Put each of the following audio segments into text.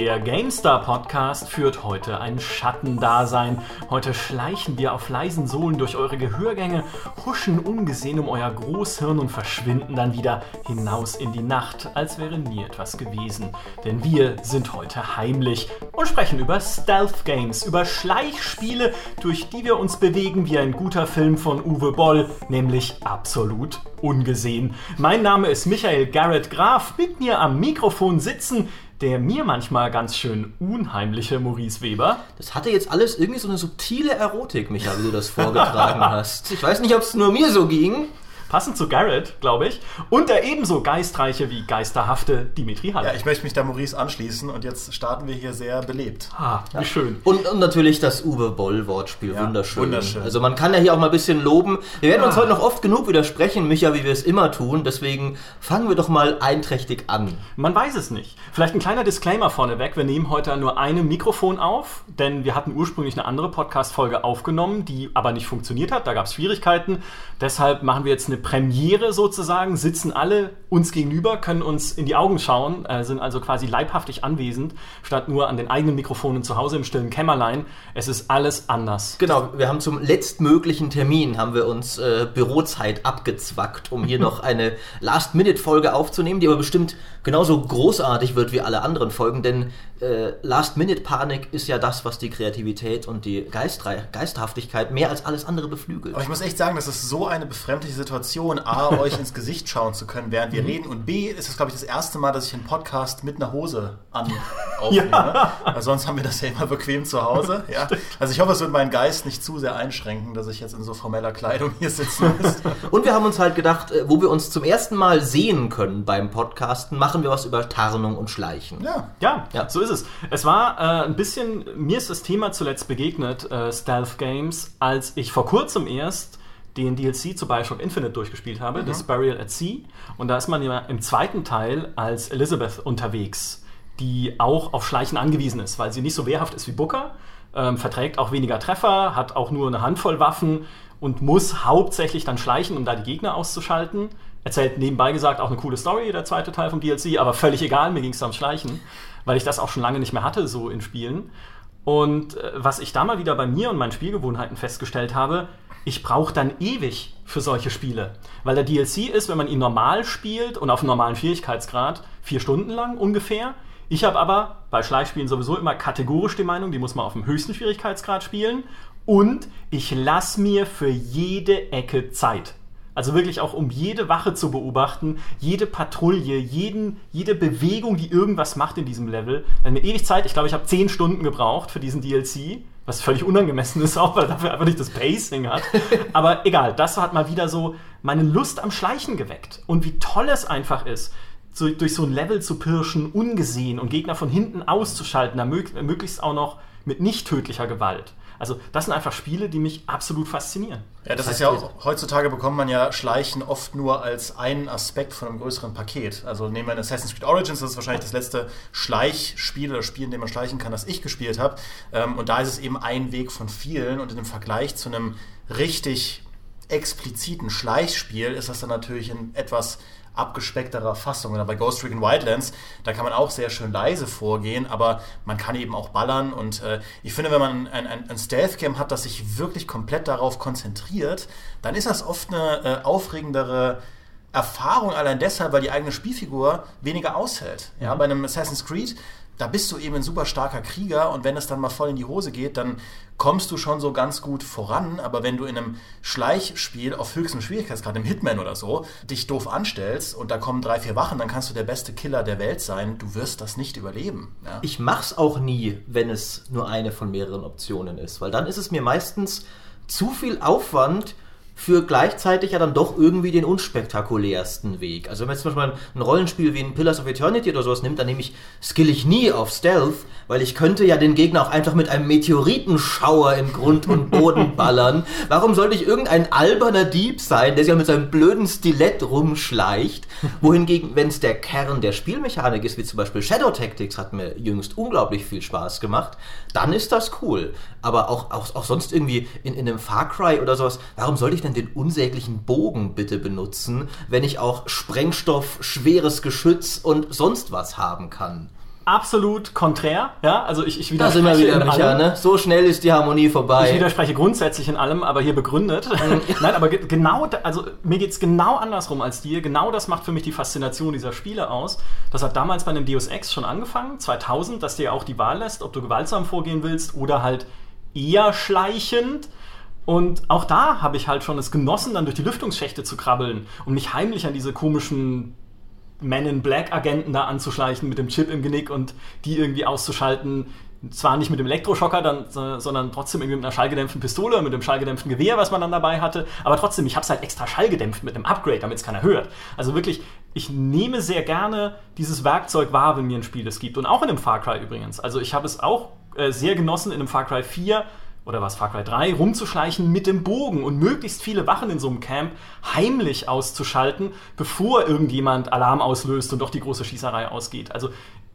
Der GameStar Podcast führt heute ein Schattendasein. Heute schleichen wir auf leisen Sohlen durch eure Gehörgänge, huschen ungesehen um euer Großhirn und verschwinden dann wieder hinaus in die Nacht, als wäre nie etwas gewesen. Denn wir sind heute heimlich und sprechen über Stealth Games, über Schleichspiele, durch die wir uns bewegen wie ein guter Film von Uwe Boll, nämlich absolut ungesehen. Mein Name ist Michael Garrett Graf, mit mir am Mikrofon sitzen der mir manchmal ganz schön unheimliche Maurice Weber. Das hatte jetzt alles irgendwie so eine subtile Erotik, Micha, wie du das vorgetragen hast. Ich weiß nicht, ob es nur mir so ging passend zu Garrett, glaube ich, und der ebenso geistreiche wie geisterhafte Dimitri Haller. Ja, ich möchte mich da Maurice anschließen und jetzt starten wir hier sehr belebt. Ah, wie ja. schön. Und, und, natürlich das Uwe Boll-Wortspiel, ja, wunderschön. wunderschön. Also man kann ja hier auch mal ein bisschen loben. Wir werden ja. uns heute noch oft genug widersprechen, Micha, wie wir es immer tun, deswegen fangen wir doch mal einträchtig an. Man weiß es nicht. Vielleicht ein kleiner Disclaimer vorneweg, wir nehmen heute nur ein Mikrofon auf, denn wir hatten ursprünglich eine andere Podcast-Folge aufgenommen, die aber nicht funktioniert hat, da gab es Schwierigkeiten. Deshalb machen wir jetzt eine Premiere sozusagen, sitzen alle uns gegenüber, können uns in die Augen schauen, äh, sind also quasi leibhaftig anwesend, statt nur an den eigenen Mikrofonen zu Hause im stillen Kämmerlein. Es ist alles anders. Genau, wir haben zum letztmöglichen Termin haben wir uns äh, Bürozeit abgezwackt, um hier noch eine Last-Minute-Folge aufzunehmen, die aber bestimmt genauso großartig wird wie alle anderen Folgen, denn äh, Last-Minute-Panik ist ja das, was die Kreativität und die Geistre Geisterhaftigkeit mehr als alles andere beflügelt. Aber ich muss echt sagen, das ist so eine befremdliche Situation, A, euch ins Gesicht schauen zu können, während wir mhm. reden und B, ist es, glaube ich, das erste Mal, dass ich einen Podcast mit einer Hose an aufnehme. Ja. Weil sonst haben wir das ja immer bequem zu Hause. Ja. Also ich hoffe, es wird meinen Geist nicht zu sehr einschränken, dass ich jetzt in so formeller Kleidung hier sitzen muss. und wir haben uns halt gedacht, äh, wo wir uns zum ersten Mal sehen können beim Podcasten, machen wir was über Tarnung und Schleichen. Ja, ja, ja. so ist es. Es war äh, ein bisschen, mir ist das Thema zuletzt begegnet, äh, Stealth Games, als ich vor kurzem erst den DLC zu Bioshock Infinite durchgespielt habe, mhm. das Burial at Sea. Und da ist man ja im zweiten Teil als Elizabeth unterwegs, die auch auf Schleichen angewiesen ist, weil sie nicht so wehrhaft ist wie Booker, ähm, verträgt auch weniger Treffer, hat auch nur eine Handvoll Waffen und muss hauptsächlich dann schleichen, um da die Gegner auszuschalten. Erzählt nebenbei gesagt auch eine coole Story, der zweite Teil vom DLC, aber völlig egal, mir ging es ums Schleichen weil ich das auch schon lange nicht mehr hatte, so in Spielen. Und äh, was ich da mal wieder bei mir und meinen Spielgewohnheiten festgestellt habe, ich brauche dann ewig für solche Spiele. Weil der DLC ist, wenn man ihn normal spielt und auf normalen Schwierigkeitsgrad, vier Stunden lang ungefähr. Ich habe aber bei Schleichspielen sowieso immer kategorisch die Meinung, die muss man auf dem höchsten Schwierigkeitsgrad spielen. Und ich lasse mir für jede Ecke Zeit. Also wirklich auch um jede Wache zu beobachten, jede Patrouille, jeden, jede Bewegung, die irgendwas macht in diesem Level. Dann mir ewig Zeit. Ich glaube, ich habe zehn Stunden gebraucht für diesen DLC, was völlig unangemessen ist auch, weil er dafür einfach nicht das Pacing hat. Aber egal, das hat mal wieder so meine Lust am Schleichen geweckt. Und wie toll es einfach ist, so, durch so ein Level zu pirschen, ungesehen und Gegner von hinten auszuschalten, möglichst auch noch mit nicht tödlicher Gewalt. Also das sind einfach Spiele, die mich absolut faszinieren. Ja, das, das ist ja auch, heutzutage bekommt man ja Schleichen oft nur als einen Aspekt von einem größeren Paket. Also nehmen wir Assassin's Creed Origins, das ist wahrscheinlich das letzte Schleichspiel oder Spiel, in dem man schleichen kann, das ich gespielt habe. Ähm, und da ist es eben ein Weg von vielen und in dem Vergleich zu einem richtig expliziten Schleichspiel ist das dann natürlich ein etwas abgespeckterer Fassung. Oder bei Ghost Recon Wildlands, da kann man auch sehr schön leise vorgehen, aber man kann eben auch ballern. Und äh, ich finde, wenn man ein, ein, ein Stealth-Game hat, das sich wirklich komplett darauf konzentriert, dann ist das oft eine äh, aufregendere Erfahrung allein deshalb, weil die eigene Spielfigur weniger aushält. Ja, mhm. bei einem Assassin's Creed da bist du eben ein super starker Krieger und wenn es dann mal voll in die Hose geht, dann kommst du schon so ganz gut voran. Aber wenn du in einem Schleichspiel auf höchstem Schwierigkeitsgrad, im Hitman oder so, dich doof anstellst und da kommen drei, vier Wachen, dann kannst du der beste Killer der Welt sein. Du wirst das nicht überleben. Ja? Ich mach's auch nie, wenn es nur eine von mehreren Optionen ist, weil dann ist es mir meistens zu viel Aufwand, für gleichzeitig ja dann doch irgendwie den unspektakulärsten Weg. Also wenn man jetzt zum Beispiel ein Rollenspiel wie ein Pillars of Eternity oder sowas nimmt, dann nehme ich, skill ich nie auf Stealth, weil ich könnte ja den Gegner auch einfach mit einem Meteoritenschauer in Grund und Boden ballern. Warum sollte ich irgendein alberner Dieb sein, der sich ja mit seinem blöden Stilett rumschleicht? Wohingegen, wenn es der Kern der Spielmechanik ist, wie zum Beispiel Shadow Tactics, hat mir jüngst unglaublich viel Spaß gemacht, dann ist das cool. Aber auch, auch, auch sonst irgendwie in, in einem Far Cry oder sowas, warum sollte ich denn den unsäglichen Bogen bitte benutzen, wenn ich auch Sprengstoff, schweres Geschütz und sonst was haben kann? Absolut konträr. Ja, also ich, ich Da sind wir wieder, Micha, ne? So schnell ist die Harmonie vorbei. Ich widerspreche grundsätzlich in allem, aber hier begründet. Nein, aber ge genau, da, also mir geht es genau andersrum als dir. Genau das macht für mich die Faszination dieser Spiele aus. Das hat damals bei einem Deus Ex schon angefangen, 2000, dass dir auch die Wahl lässt, ob du gewaltsam vorgehen willst oder halt eher schleichend. Und auch da habe ich halt schon es genossen, dann durch die Lüftungsschächte zu krabbeln und mich heimlich an diese komischen Men in Black Agenten da anzuschleichen mit dem Chip im Genick und die irgendwie auszuschalten. Zwar nicht mit dem Elektroschocker, dann, sondern trotzdem irgendwie mit einer schallgedämpften Pistole, mit dem schallgedämpften Gewehr, was man dann dabei hatte. Aber trotzdem, ich habe es halt extra schallgedämpft mit einem Upgrade, damit es keiner hört. Also wirklich, ich nehme sehr gerne dieses Werkzeug wahr, wenn mir ein Spiel es gibt. Und auch in einem Far Cry übrigens. Also ich habe es auch äh, sehr genossen, in einem Far Cry 4 oder was Far Cry 3 rumzuschleichen mit dem Bogen und möglichst viele Wachen in so einem Camp heimlich auszuschalten, bevor irgendjemand Alarm auslöst und doch die große Schießerei ausgeht. Also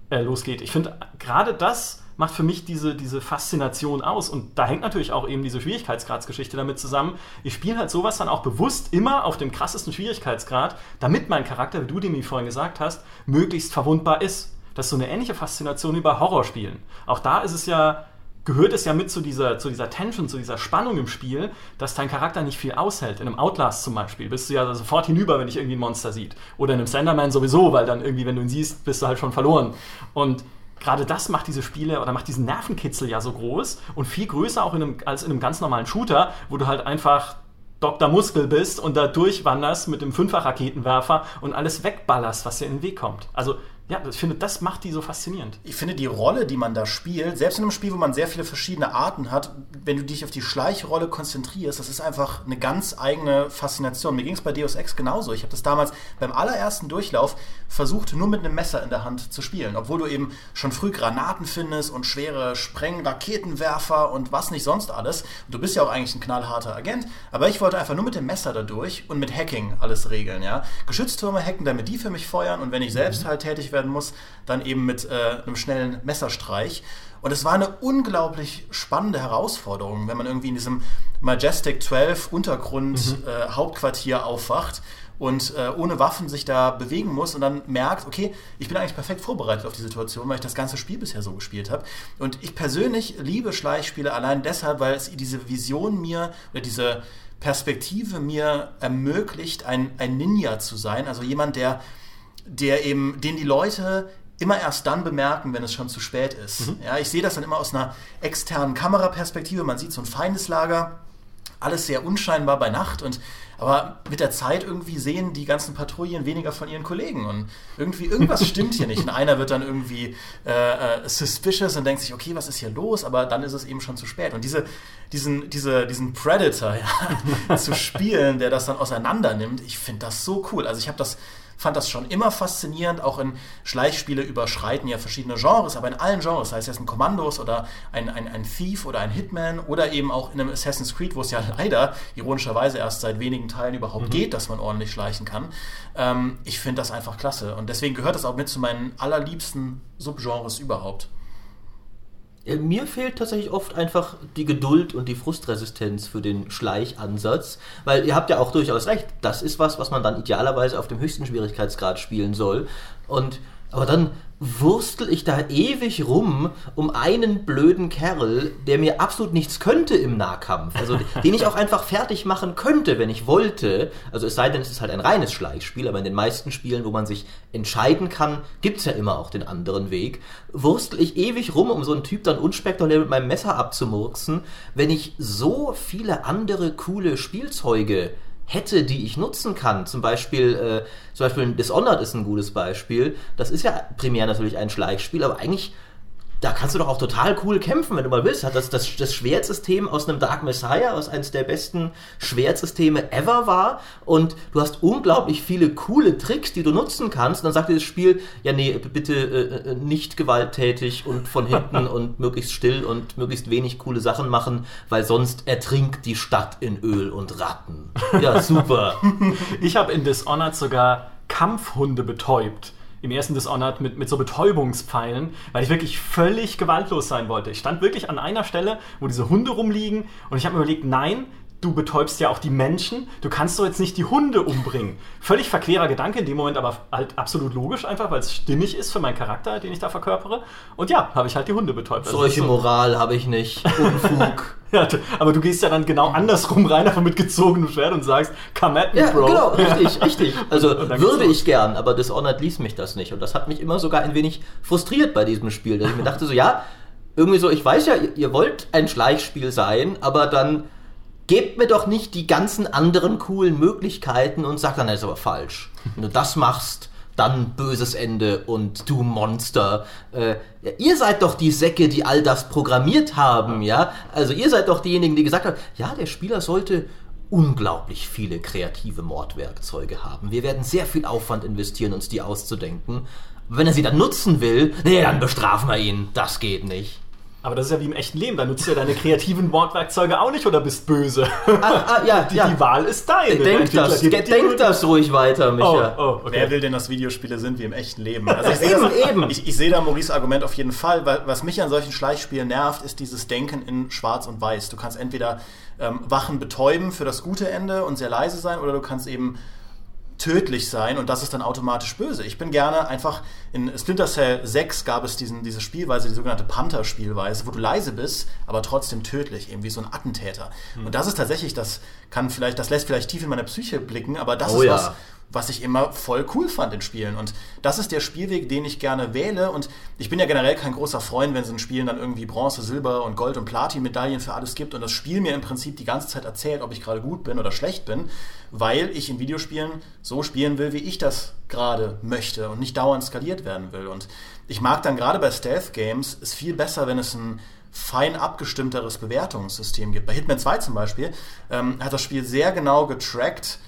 äh, losgeht. Ich finde gerade das macht für mich diese, diese Faszination aus. Und da hängt natürlich auch eben diese Schwierigkeitsgradsgeschichte damit zusammen. Ich spiele halt sowas dann auch bewusst immer auf dem krassesten Schwierigkeitsgrad, damit mein Charakter, wie du dem vorhin gesagt hast, möglichst verwundbar ist. Das ist so eine ähnliche Faszination bei Horrorspielen. Auch da ist es ja gehört es ja mit zu dieser, zu dieser Tension, zu dieser Spannung im Spiel, dass dein Charakter nicht viel aushält. In einem Outlast zum Beispiel bist du ja sofort hinüber, wenn dich irgendwie ein Monster sieht. Oder in einem Slenderman sowieso, weil dann irgendwie, wenn du ihn siehst, bist du halt schon verloren. Und gerade das macht diese Spiele oder macht diesen Nervenkitzel ja so groß und viel größer auch in einem, als in einem ganz normalen Shooter, wo du halt einfach Dr. Muskel bist und da durchwanderst mit dem Fünffach-Raketenwerfer und alles wegballerst, was dir in den Weg kommt. Also ja, ich finde, das macht die so faszinierend. Ich finde die Rolle, die man da spielt, selbst in einem Spiel, wo man sehr viele verschiedene Arten hat, wenn du dich auf die Schleichrolle konzentrierst, das ist einfach eine ganz eigene Faszination. Mir ging es bei Deus Ex genauso. Ich habe das damals beim allerersten Durchlauf versucht, nur mit einem Messer in der Hand zu spielen, obwohl du eben schon früh Granaten findest und schwere Spreng-Raketenwerfer und was nicht sonst alles. Und du bist ja auch eigentlich ein knallharter Agent, aber ich wollte einfach nur mit dem Messer da durch und mit Hacking alles regeln. Ja? Geschütztürme hacken, damit die für mich feuern und wenn ich selbst mhm. halt tätig werden muss, dann eben mit äh, einem schnellen Messerstreich. Und es war eine unglaublich spannende Herausforderung, wenn man irgendwie in diesem Majestic 12 Untergrund mhm. äh, Hauptquartier aufwacht und äh, ohne Waffen sich da bewegen muss und dann merkt, okay, ich bin eigentlich perfekt vorbereitet auf die Situation, weil ich das ganze Spiel bisher so gespielt habe. Und ich persönlich liebe Schleichspiele allein deshalb, weil es diese Vision mir oder diese Perspektive mir ermöglicht, ein, ein Ninja zu sein, also jemand, der der eben, den die Leute immer erst dann bemerken, wenn es schon zu spät ist. Mhm. Ja, ich sehe das dann immer aus einer externen Kameraperspektive. Man sieht so ein Feindeslager, alles sehr unscheinbar bei Nacht und aber mit der Zeit irgendwie sehen die ganzen Patrouillen weniger von ihren Kollegen und irgendwie irgendwas stimmt hier nicht. Und einer wird dann irgendwie äh, äh, suspicious und denkt sich, okay, was ist hier los? Aber dann ist es eben schon zu spät. Und diese, diesen, diese, diesen Predator ja, zu spielen, der das dann auseinander nimmt, ich finde das so cool. Also ich habe das fand das schon immer faszinierend. Auch in Schleichspiele überschreiten ja verschiedene Genres, aber in allen Genres, sei es jetzt ein Kommandos oder ein, ein, ein Thief oder ein Hitman oder eben auch in einem Assassin's Creed, wo es ja leider ironischerweise erst seit wenigen Teilen überhaupt mhm. geht, dass man ordentlich schleichen kann. Ähm, ich finde das einfach klasse und deswegen gehört das auch mit zu meinen allerliebsten Subgenres überhaupt. Mir fehlt tatsächlich oft einfach die Geduld und die Frustresistenz für den Schleichansatz, weil ihr habt ja auch durchaus recht, das ist was, was man dann idealerweise auf dem höchsten Schwierigkeitsgrad spielen soll. Und aber dann wurstel ich da ewig rum um einen blöden Kerl, der mir absolut nichts könnte im Nahkampf. Also den ich auch einfach fertig machen könnte, wenn ich wollte. Also es sei denn, es ist halt ein reines Schleichspiel, aber in den meisten Spielen, wo man sich entscheiden kann, gibt es ja immer auch den anderen Weg. Wurstel ich ewig rum, um so einen Typ dann unspektakulär mit meinem Messer abzumurksen, wenn ich so viele andere coole Spielzeuge hätte, die ich nutzen kann. Zum Beispiel, äh, zum Beispiel Dishonored ist ein gutes Beispiel. Das ist ja primär natürlich ein Schleichspiel, aber eigentlich da kannst du doch auch total cool kämpfen, wenn du mal willst. Hat das, das, das Schwertsystem aus einem Dark Messiah, was eines der besten Schwertsysteme ever war. Und du hast unglaublich viele coole Tricks, die du nutzen kannst. Und dann sagt dir das Spiel, ja, nee, bitte äh, äh nicht gewalttätig und von hinten und möglichst still und möglichst wenig coole Sachen machen, weil sonst ertrinkt die Stadt in Öl und Ratten. Ja, super. ich habe in Dishonored sogar Kampfhunde betäubt im ersten Dishonored mit, mit so Betäubungspfeilen, weil ich wirklich völlig gewaltlos sein wollte. Ich stand wirklich an einer Stelle, wo diese Hunde rumliegen und ich habe mir überlegt, nein, du betäubst ja auch die Menschen. Du kannst doch jetzt nicht die Hunde umbringen. Völlig verquerer Gedanke, in dem Moment aber halt absolut logisch einfach, weil es stimmig ist für meinen Charakter, den ich da verkörpere. Und ja, habe ich halt die Hunde betäubt. Also Solche so. Moral habe ich nicht. Unfug. ja, aber du gehst ja dann genau andersrum rein, einfach mit gezogenem Schwert und sagst, come at me, ja, Bro. genau, richtig, richtig. Also würde ich gern, aber Dishonored ließ mich das nicht. Und das hat mich immer sogar ein wenig frustriert bei diesem Spiel, dass ich mir dachte so, ja, irgendwie so, ich weiß ja, ihr, ihr wollt ein Schleichspiel sein, aber dann gebt mir doch nicht die ganzen anderen coolen Möglichkeiten und sagt dann, das ist aber falsch. Wenn du das machst, dann böses Ende und du Monster. Äh, ja, ihr seid doch die Säcke, die all das programmiert haben, ja? Also ihr seid doch diejenigen, die gesagt haben, ja, der Spieler sollte unglaublich viele kreative Mordwerkzeuge haben. Wir werden sehr viel Aufwand investieren, uns die auszudenken. Wenn er sie dann nutzen will, nee, dann bestrafen wir ihn. Das geht nicht. Aber das ist ja wie im echten Leben. Da nutzt du ja deine kreativen Mordwerkzeuge auch nicht oder bist böse. Ah, ah, ja, die, ja. die Wahl ist deine. Denk das, die, denk das ruhig weiter, Micha. Oh, oh, okay. Wer will denn, dass Videospiele sind wie im echten Leben? Also ich eben, das, eben. Ich, ich sehe da Maurice Argument auf jeden Fall, weil was mich an solchen Schleichspielen nervt, ist dieses Denken in Schwarz und Weiß. Du kannst entweder ähm, Wachen betäuben für das gute Ende und sehr leise sein, oder du kannst eben tödlich sein und das ist dann automatisch böse. Ich bin gerne einfach, in Splinter Cell 6 gab es diesen, diese Spielweise, die sogenannte Panther-Spielweise, wo du leise bist, aber trotzdem tödlich, eben wie so ein Attentäter. Mhm. Und das ist tatsächlich, das kann vielleicht, das lässt vielleicht tief in meine Psyche blicken, aber das oh, ist ja. was, was ich immer voll cool fand in Spielen. Und das ist der Spielweg, den ich gerne wähle. Und ich bin ja generell kein großer Freund, wenn es in Spielen dann irgendwie Bronze, Silber und Gold und Platin-Medaillen für alles gibt und das Spiel mir im Prinzip die ganze Zeit erzählt, ob ich gerade gut bin oder schlecht bin, weil ich in Videospielen so spielen will, wie ich das gerade möchte und nicht dauernd skaliert werden will. Und ich mag dann gerade bei Stealth-Games es viel besser, wenn es ein fein abgestimmteres Bewertungssystem gibt. Bei Hitman 2 zum Beispiel ähm, hat das Spiel sehr genau getrackt,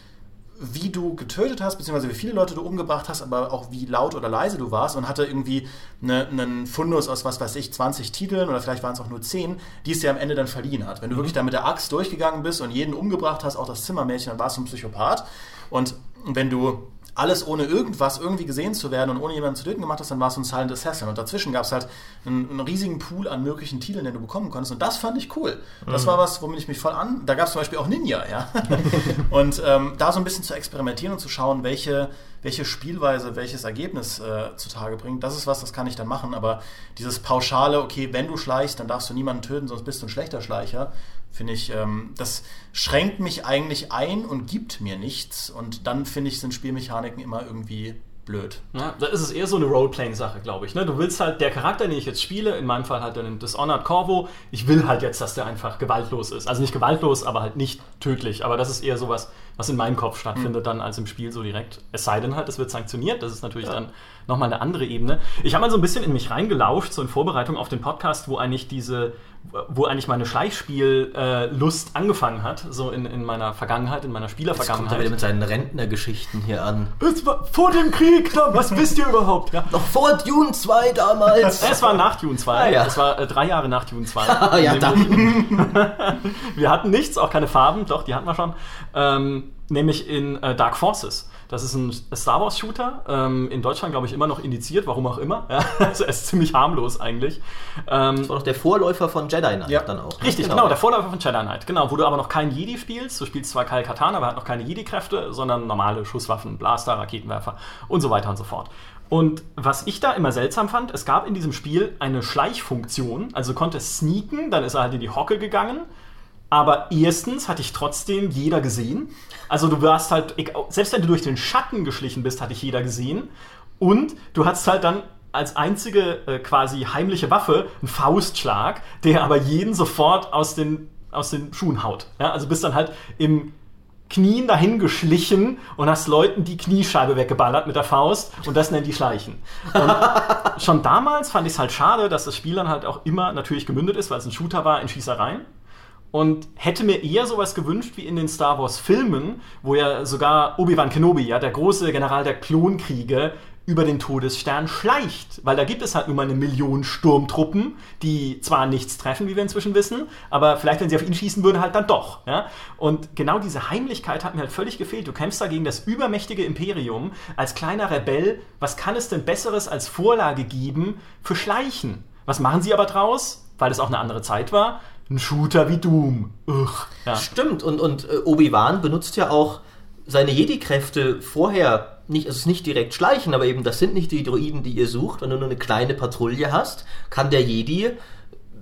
wie du getötet hast, beziehungsweise wie viele Leute du umgebracht hast, aber auch wie laut oder leise du warst und hatte irgendwie eine, einen Fundus aus, was weiß ich, 20 Titeln oder vielleicht waren es auch nur 10, die es dir am Ende dann verliehen hat. Wenn du mhm. wirklich da mit der Axt durchgegangen bist und jeden umgebracht hast, auch das Zimmermädchen, dann warst du ein Psychopath. Und wenn du alles ohne irgendwas irgendwie gesehen zu werden und ohne jemanden zu töten gemacht hast, dann war es so ein Silent Assassin. Und dazwischen gab es halt einen, einen, riesigen Pool an möglichen Titeln, den du bekommen konntest. Und das fand ich cool. Das mhm. war was, womit ich mich voll an. Da gab es zum Beispiel auch Ninja, ja. und ähm, da so ein bisschen zu experimentieren und zu schauen, welche, welche Spielweise, welches Ergebnis äh, zutage bringt, das ist was, das kann ich dann machen. Aber dieses pauschale, okay, wenn du schleichst, dann darfst du niemanden töten, sonst bist du ein schlechter Schleicher finde ich, ähm, das schränkt mich eigentlich ein und gibt mir nichts. Und dann finde ich, sind Spielmechaniken immer irgendwie blöd. Ja, da ist es eher so eine Roleplaying-Sache, glaube ich. Ne? Du willst halt, der Charakter, den ich jetzt spiele, in meinem Fall halt den Dishonored Corvo, ich will halt jetzt, dass der einfach gewaltlos ist. Also nicht gewaltlos, aber halt nicht tödlich. Aber das ist eher sowas, was in meinem Kopf stattfindet, mhm. dann als im Spiel so direkt. Es sei denn halt, es wird sanktioniert. Das ist natürlich ja. dann nochmal eine andere Ebene. Ich habe mal so ein bisschen in mich reingelauscht, so in Vorbereitung auf den Podcast, wo eigentlich diese wo eigentlich meine Schleichspiellust angefangen hat, so in, in meiner Vergangenheit, in meiner Spielervergangenheit. Jetzt kommt er wieder mit seinen Rentnergeschichten hier an. Es war vor dem Krieg, was wisst ihr überhaupt? Ja. Noch vor Dune 2 damals. es war nach Dune 2. Ah, ja. Es war äh, drei Jahre nach Dune 2. Ah, ja, dann. wir hatten nichts, auch keine Farben, doch, die hatten wir schon. Ähm, nämlich in äh, Dark Forces. Das ist ein Star Wars Shooter, ähm, in Deutschland glaube ich immer noch indiziert, warum auch immer. Ja, also er ist ziemlich harmlos eigentlich. Ähm, das war doch der Vorläufer von Jedi Knight ja. dann auch. Ne? Richtig, genau. genau. der Vorläufer von Jedi Knight. Genau, wo du aber noch keinen Jedi spielst. Du spielst zwar Kyle Katana, aber hat noch keine Jedi-Kräfte, sondern normale Schusswaffen, Blaster, Raketenwerfer und so weiter und so fort. Und was ich da immer seltsam fand, es gab in diesem Spiel eine Schleichfunktion. Also du konntest sneaken, dann ist er halt in die Hocke gegangen aber erstens hatte ich trotzdem jeder gesehen. Also du warst halt, selbst wenn du durch den Schatten geschlichen bist, hatte ich jeder gesehen. Und du hattest halt dann als einzige äh, quasi heimliche Waffe einen Faustschlag, der aber jeden sofort aus den, aus den Schuhen haut. Ja, also bist dann halt im Knien dahin geschlichen und hast Leuten die Kniescheibe weggeballert mit der Faust und das nennen die Schleichen. Und schon damals fand ich es halt schade, dass das Spiel dann halt auch immer natürlich gemündet ist, weil es ein Shooter war in Schießereien und hätte mir eher sowas gewünscht wie in den Star Wars Filmen, wo ja sogar Obi-Wan Kenobi, ja, der große General der Klonkriege, über den Todesstern schleicht. Weil da gibt es halt nur mal eine Million Sturmtruppen, die zwar nichts treffen, wie wir inzwischen wissen, aber vielleicht, wenn sie auf ihn schießen würden, halt dann doch. Ja? Und genau diese Heimlichkeit hat mir halt völlig gefehlt. Du kämpfst da gegen das übermächtige Imperium als kleiner Rebell. Was kann es denn Besseres als Vorlage geben für Schleichen? Was machen sie aber draus? Weil es auch eine andere Zeit war ein Shooter wie Doom. Ugh. Ja. Stimmt, und, und äh, Obi-Wan benutzt ja auch seine Jedi-Kräfte vorher nicht, also es ist nicht direkt schleichen, aber eben das sind nicht die Droiden, die ihr sucht. Wenn du nur eine kleine Patrouille hast, kann der Jedi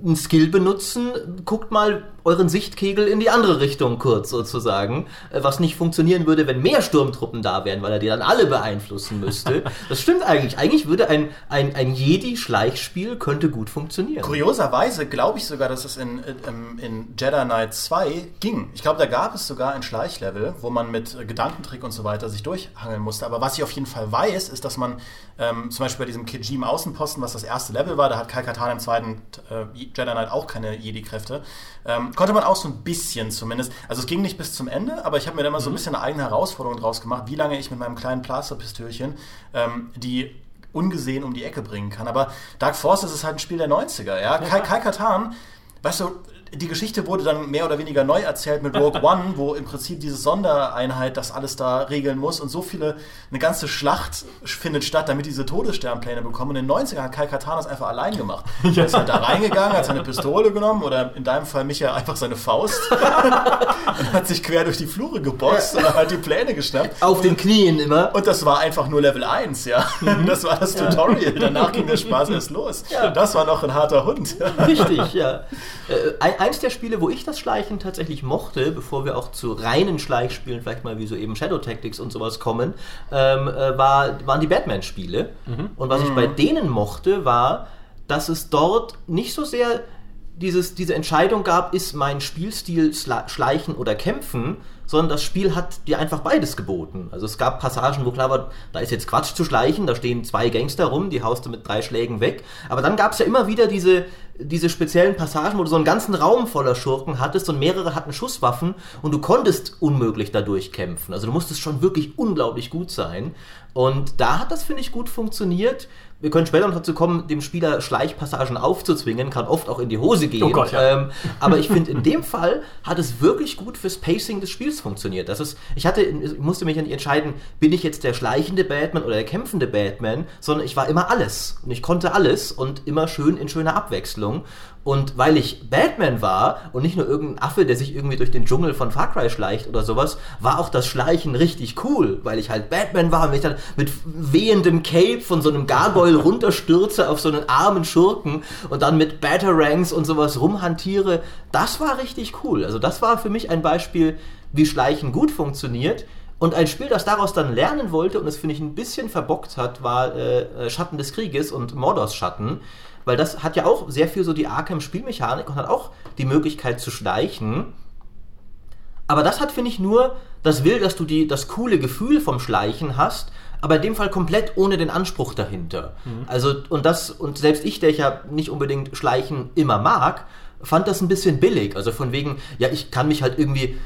einen Skill benutzen, guckt mal euren Sichtkegel in die andere Richtung kurz sozusagen, äh, was nicht funktionieren würde, wenn mehr Sturmtruppen da wären, weil er die dann alle beeinflussen müsste. Das stimmt eigentlich. Eigentlich würde ein, ein, ein Jedi-Schleichspiel könnte gut funktionieren. Kurioserweise glaube ich sogar, dass es in, in, in Jedi Knight 2 ging. Ich glaube, da gab es sogar ein Schleichlevel, wo man mit Gedankentrick und so weiter sich durchhangeln musste. Aber was ich auf jeden Fall weiß, ist, dass man ähm, zum Beispiel bei diesem Kijim Außenposten, was das erste Level war, da hat Kai Katan im zweiten äh, Jedi Knight auch keine Jedi-Kräfte, ähm, konnte man auch so ein bisschen zumindest. Also es ging nicht bis zum Ende, aber ich habe mir da mal so ein mhm. bisschen eine eigene Herausforderung draus gemacht, wie lange ich mit meinem kleinen Plasterpistölchen ähm, die ungesehen um die Ecke bringen kann. Aber Dark Forces ist halt ein Spiel der 90er. Ja? Kai, Kai Katan, weißt du, die Geschichte wurde dann mehr oder weniger neu erzählt mit Rogue One, wo im Prinzip diese Sondereinheit das alles da regeln muss und so viele, eine ganze Schlacht findet statt, damit diese Todessternpläne bekommen. Und in den 90ern hat Kai Katana das einfach allein gemacht. Ja. Er ist halt da reingegangen, hat seine Pistole genommen oder in deinem Fall Micha einfach seine Faust und hat sich quer durch die Flure geboxt ja. und hat die Pläne geschnappt. Auf den Knien immer. Und das war einfach nur Level 1, ja. Mhm. Das war das Tutorial. Danach ging der Spaß erst los. Ja. Das war noch ein harter Hund. Richtig, ja. Äh, eins der Spiele, wo ich das Schleichen tatsächlich mochte, bevor wir auch zu reinen Schleichspielen, vielleicht mal wie so eben Shadow Tactics und sowas kommen, ähm, äh, war, waren die Batman-Spiele. Mhm. Und was ich bei mhm. denen mochte, war, dass es dort nicht so sehr dieses, diese Entscheidung gab, ist mein Spielstil Schleichen oder Kämpfen, sondern das Spiel hat dir einfach beides geboten. Also es gab Passagen, wo klar war, da ist jetzt Quatsch zu schleichen, da stehen zwei Gangster rum, die haust du mit drei Schlägen weg. Aber dann gab es ja immer wieder diese, diese speziellen Passagen, wo du so einen ganzen Raum voller Schurken hattest und mehrere hatten Schusswaffen und du konntest unmöglich dadurch kämpfen. Also du musstest schon wirklich unglaublich gut sein. Und da hat das, finde ich, gut funktioniert wir können später noch dazu kommen, dem Spieler Schleichpassagen aufzuzwingen, kann oft auch in die Hose gehen. Oh Gott, ja. ähm, aber ich finde, in dem Fall hat es wirklich gut fürs Pacing des Spiels funktioniert. Das ist, ich, hatte, ich musste mich ja nicht entscheiden, bin ich jetzt der schleichende Batman oder der kämpfende Batman, sondern ich war immer alles. Und ich konnte alles und immer schön in schöner Abwechslung. Und weil ich Batman war und nicht nur irgendein Affe, der sich irgendwie durch den Dschungel von Far Cry schleicht oder sowas, war auch das Schleichen richtig cool, weil ich halt Batman war und ich dann mit wehendem Cape von so einem Gargoyle runterstürze auf so einen armen Schurken und dann mit Batarangs und sowas rumhantiere. Das war richtig cool. Also das war für mich ein Beispiel, wie Schleichen gut funktioniert. Und ein Spiel, das daraus dann lernen wollte und es finde ich ein bisschen verbockt hat, war äh, Schatten des Krieges und Mordors Schatten weil das hat ja auch sehr viel so die Arkham-Spielmechanik und hat auch die Möglichkeit zu schleichen. Aber das hat, finde ich, nur das will, dass du die, das coole Gefühl vom Schleichen hast, aber in dem Fall komplett ohne den Anspruch dahinter. Mhm. Also, und das, und selbst ich, der ich ja nicht unbedingt Schleichen immer mag, fand das ein bisschen billig. Also von wegen, ja, ich kann mich halt irgendwie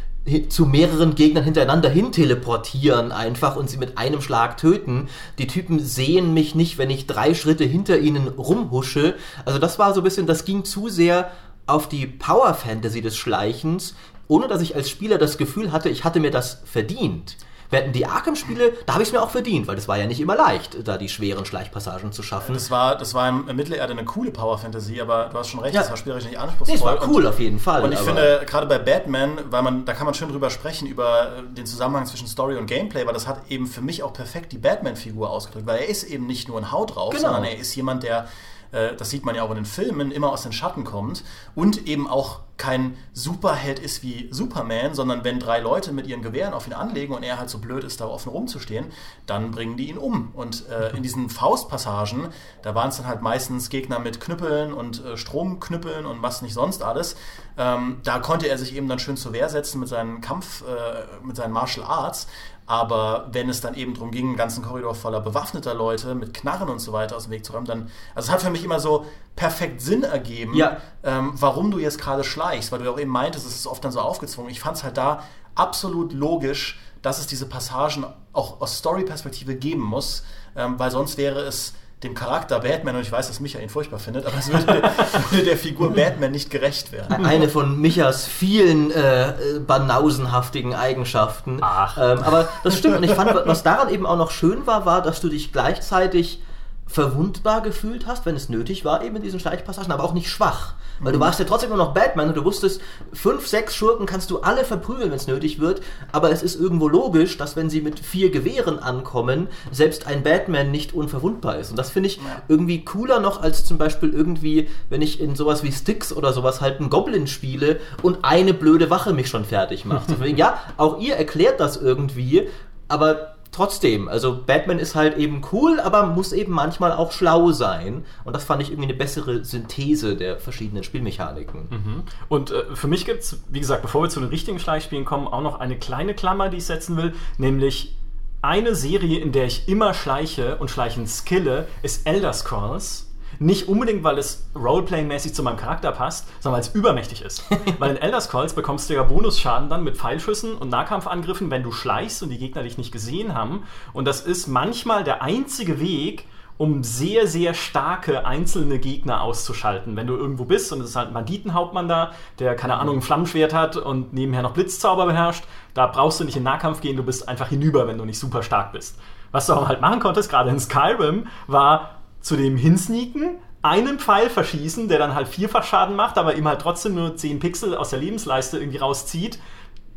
zu mehreren Gegnern hintereinander hin teleportieren einfach und sie mit einem Schlag töten. Die Typen sehen mich nicht, wenn ich drei Schritte hinter ihnen rumhusche. Also das war so ein bisschen, das ging zu sehr auf die Power Fantasy des Schleichens, ohne dass ich als Spieler das Gefühl hatte, ich hatte mir das verdient. Während die Arkham-Spiele, da habe ich es mir auch verdient, weil das war ja nicht immer leicht, da die schweren Schleichpassagen zu schaffen. Das war, das war in Mittelerde eine coole Power-Fantasy, aber du hast schon recht, ja. das war spielerisch nicht anspruchsvoll. Nee, es war cool und, auf jeden Fall. Und ich finde, gerade bei Batman, weil man, da kann man schön drüber sprechen, über den Zusammenhang zwischen Story und Gameplay, weil das hat eben für mich auch perfekt die Batman-Figur ausgedrückt, weil er ist eben nicht nur ein Haut drauf, genau. sondern er ist jemand, der äh, das sieht man ja auch in den Filmen, immer aus den Schatten kommt und eben auch kein Superheld ist wie Superman, sondern wenn drei Leute mit ihren Gewehren auf ihn anlegen und er halt so blöd ist, da offen rumzustehen, dann bringen die ihn um. Und äh, in diesen Faustpassagen, da waren es dann halt meistens Gegner mit Knüppeln und äh, Stromknüppeln und was nicht sonst alles. Ähm, da konnte er sich eben dann schön zur Wehr setzen mit seinen Kampf, äh, mit seinen Martial Arts. Aber wenn es dann eben darum ging, einen ganzen Korridor voller bewaffneter Leute mit Knarren und so weiter aus dem Weg zu räumen, dann, also es hat für mich immer so perfekt Sinn ergeben, ja. ähm, warum du jetzt gerade schleichst, weil du ja auch eben meintest, es ist oft dann so aufgezwungen. Ich fand es halt da absolut logisch, dass es diese Passagen auch aus Story-Perspektive geben muss, ähm, weil sonst wäre es dem Charakter Batman, und ich weiß, dass Micha ihn furchtbar findet, aber es würde, würde der Figur Batman nicht gerecht werden. Eine von Michas vielen äh, banausenhaftigen Eigenschaften. Ach. Ähm, aber das stimmt. Und ich fand, was daran eben auch noch schön war, war, dass du dich gleichzeitig verwundbar gefühlt hast, wenn es nötig war, eben in diesen Schleichpassagen, aber auch nicht schwach. Weil du warst ja trotzdem nur noch Batman und du wusstest, fünf, sechs Schurken kannst du alle verprügeln, wenn es nötig wird, aber es ist irgendwo logisch, dass wenn sie mit vier Gewehren ankommen, selbst ein Batman nicht unverwundbar ist. Und das finde ich ja. irgendwie cooler noch als zum Beispiel irgendwie, wenn ich in sowas wie Sticks oder sowas halt einen Goblin spiele und eine blöde Wache mich schon fertig macht. Deswegen, ja, auch ihr erklärt das irgendwie, aber trotzdem, also Batman ist halt eben cool, aber muss eben manchmal auch schlau sein. Und das fand ich irgendwie eine bessere Synthese der verschiedenen Spielmechaniken. Mhm. Und äh, für mich gibt es, wie gesagt, bevor wir zu den richtigen Schleichspielen kommen, auch noch eine kleine Klammer, die ich setzen will, nämlich eine Serie, in der ich immer schleiche und schleichen skille, ist Elder Scrolls. Nicht unbedingt, weil es Roleplay-mäßig zu meinem Charakter passt, sondern weil es übermächtig ist. weil in Elder Scrolls bekommst du ja Bonusschaden dann mit Pfeilschüssen und Nahkampfangriffen, wenn du schleichst und die Gegner dich nicht gesehen haben. Und das ist manchmal der einzige Weg, um sehr, sehr starke einzelne Gegner auszuschalten. Wenn du irgendwo bist und es ist halt ein Banditenhauptmann da, der, keine Ahnung, ein Flammenschwert hat und nebenher noch Blitzzauber beherrscht, da brauchst du nicht in Nahkampf gehen, du bist einfach hinüber, wenn du nicht super stark bist. Was du auch halt machen konntest, gerade in Skyrim, war zu dem hinsneaken, einen Pfeil verschießen, der dann halt vierfach Schaden macht, aber ihm halt trotzdem nur 10 Pixel aus der Lebensleiste irgendwie rauszieht,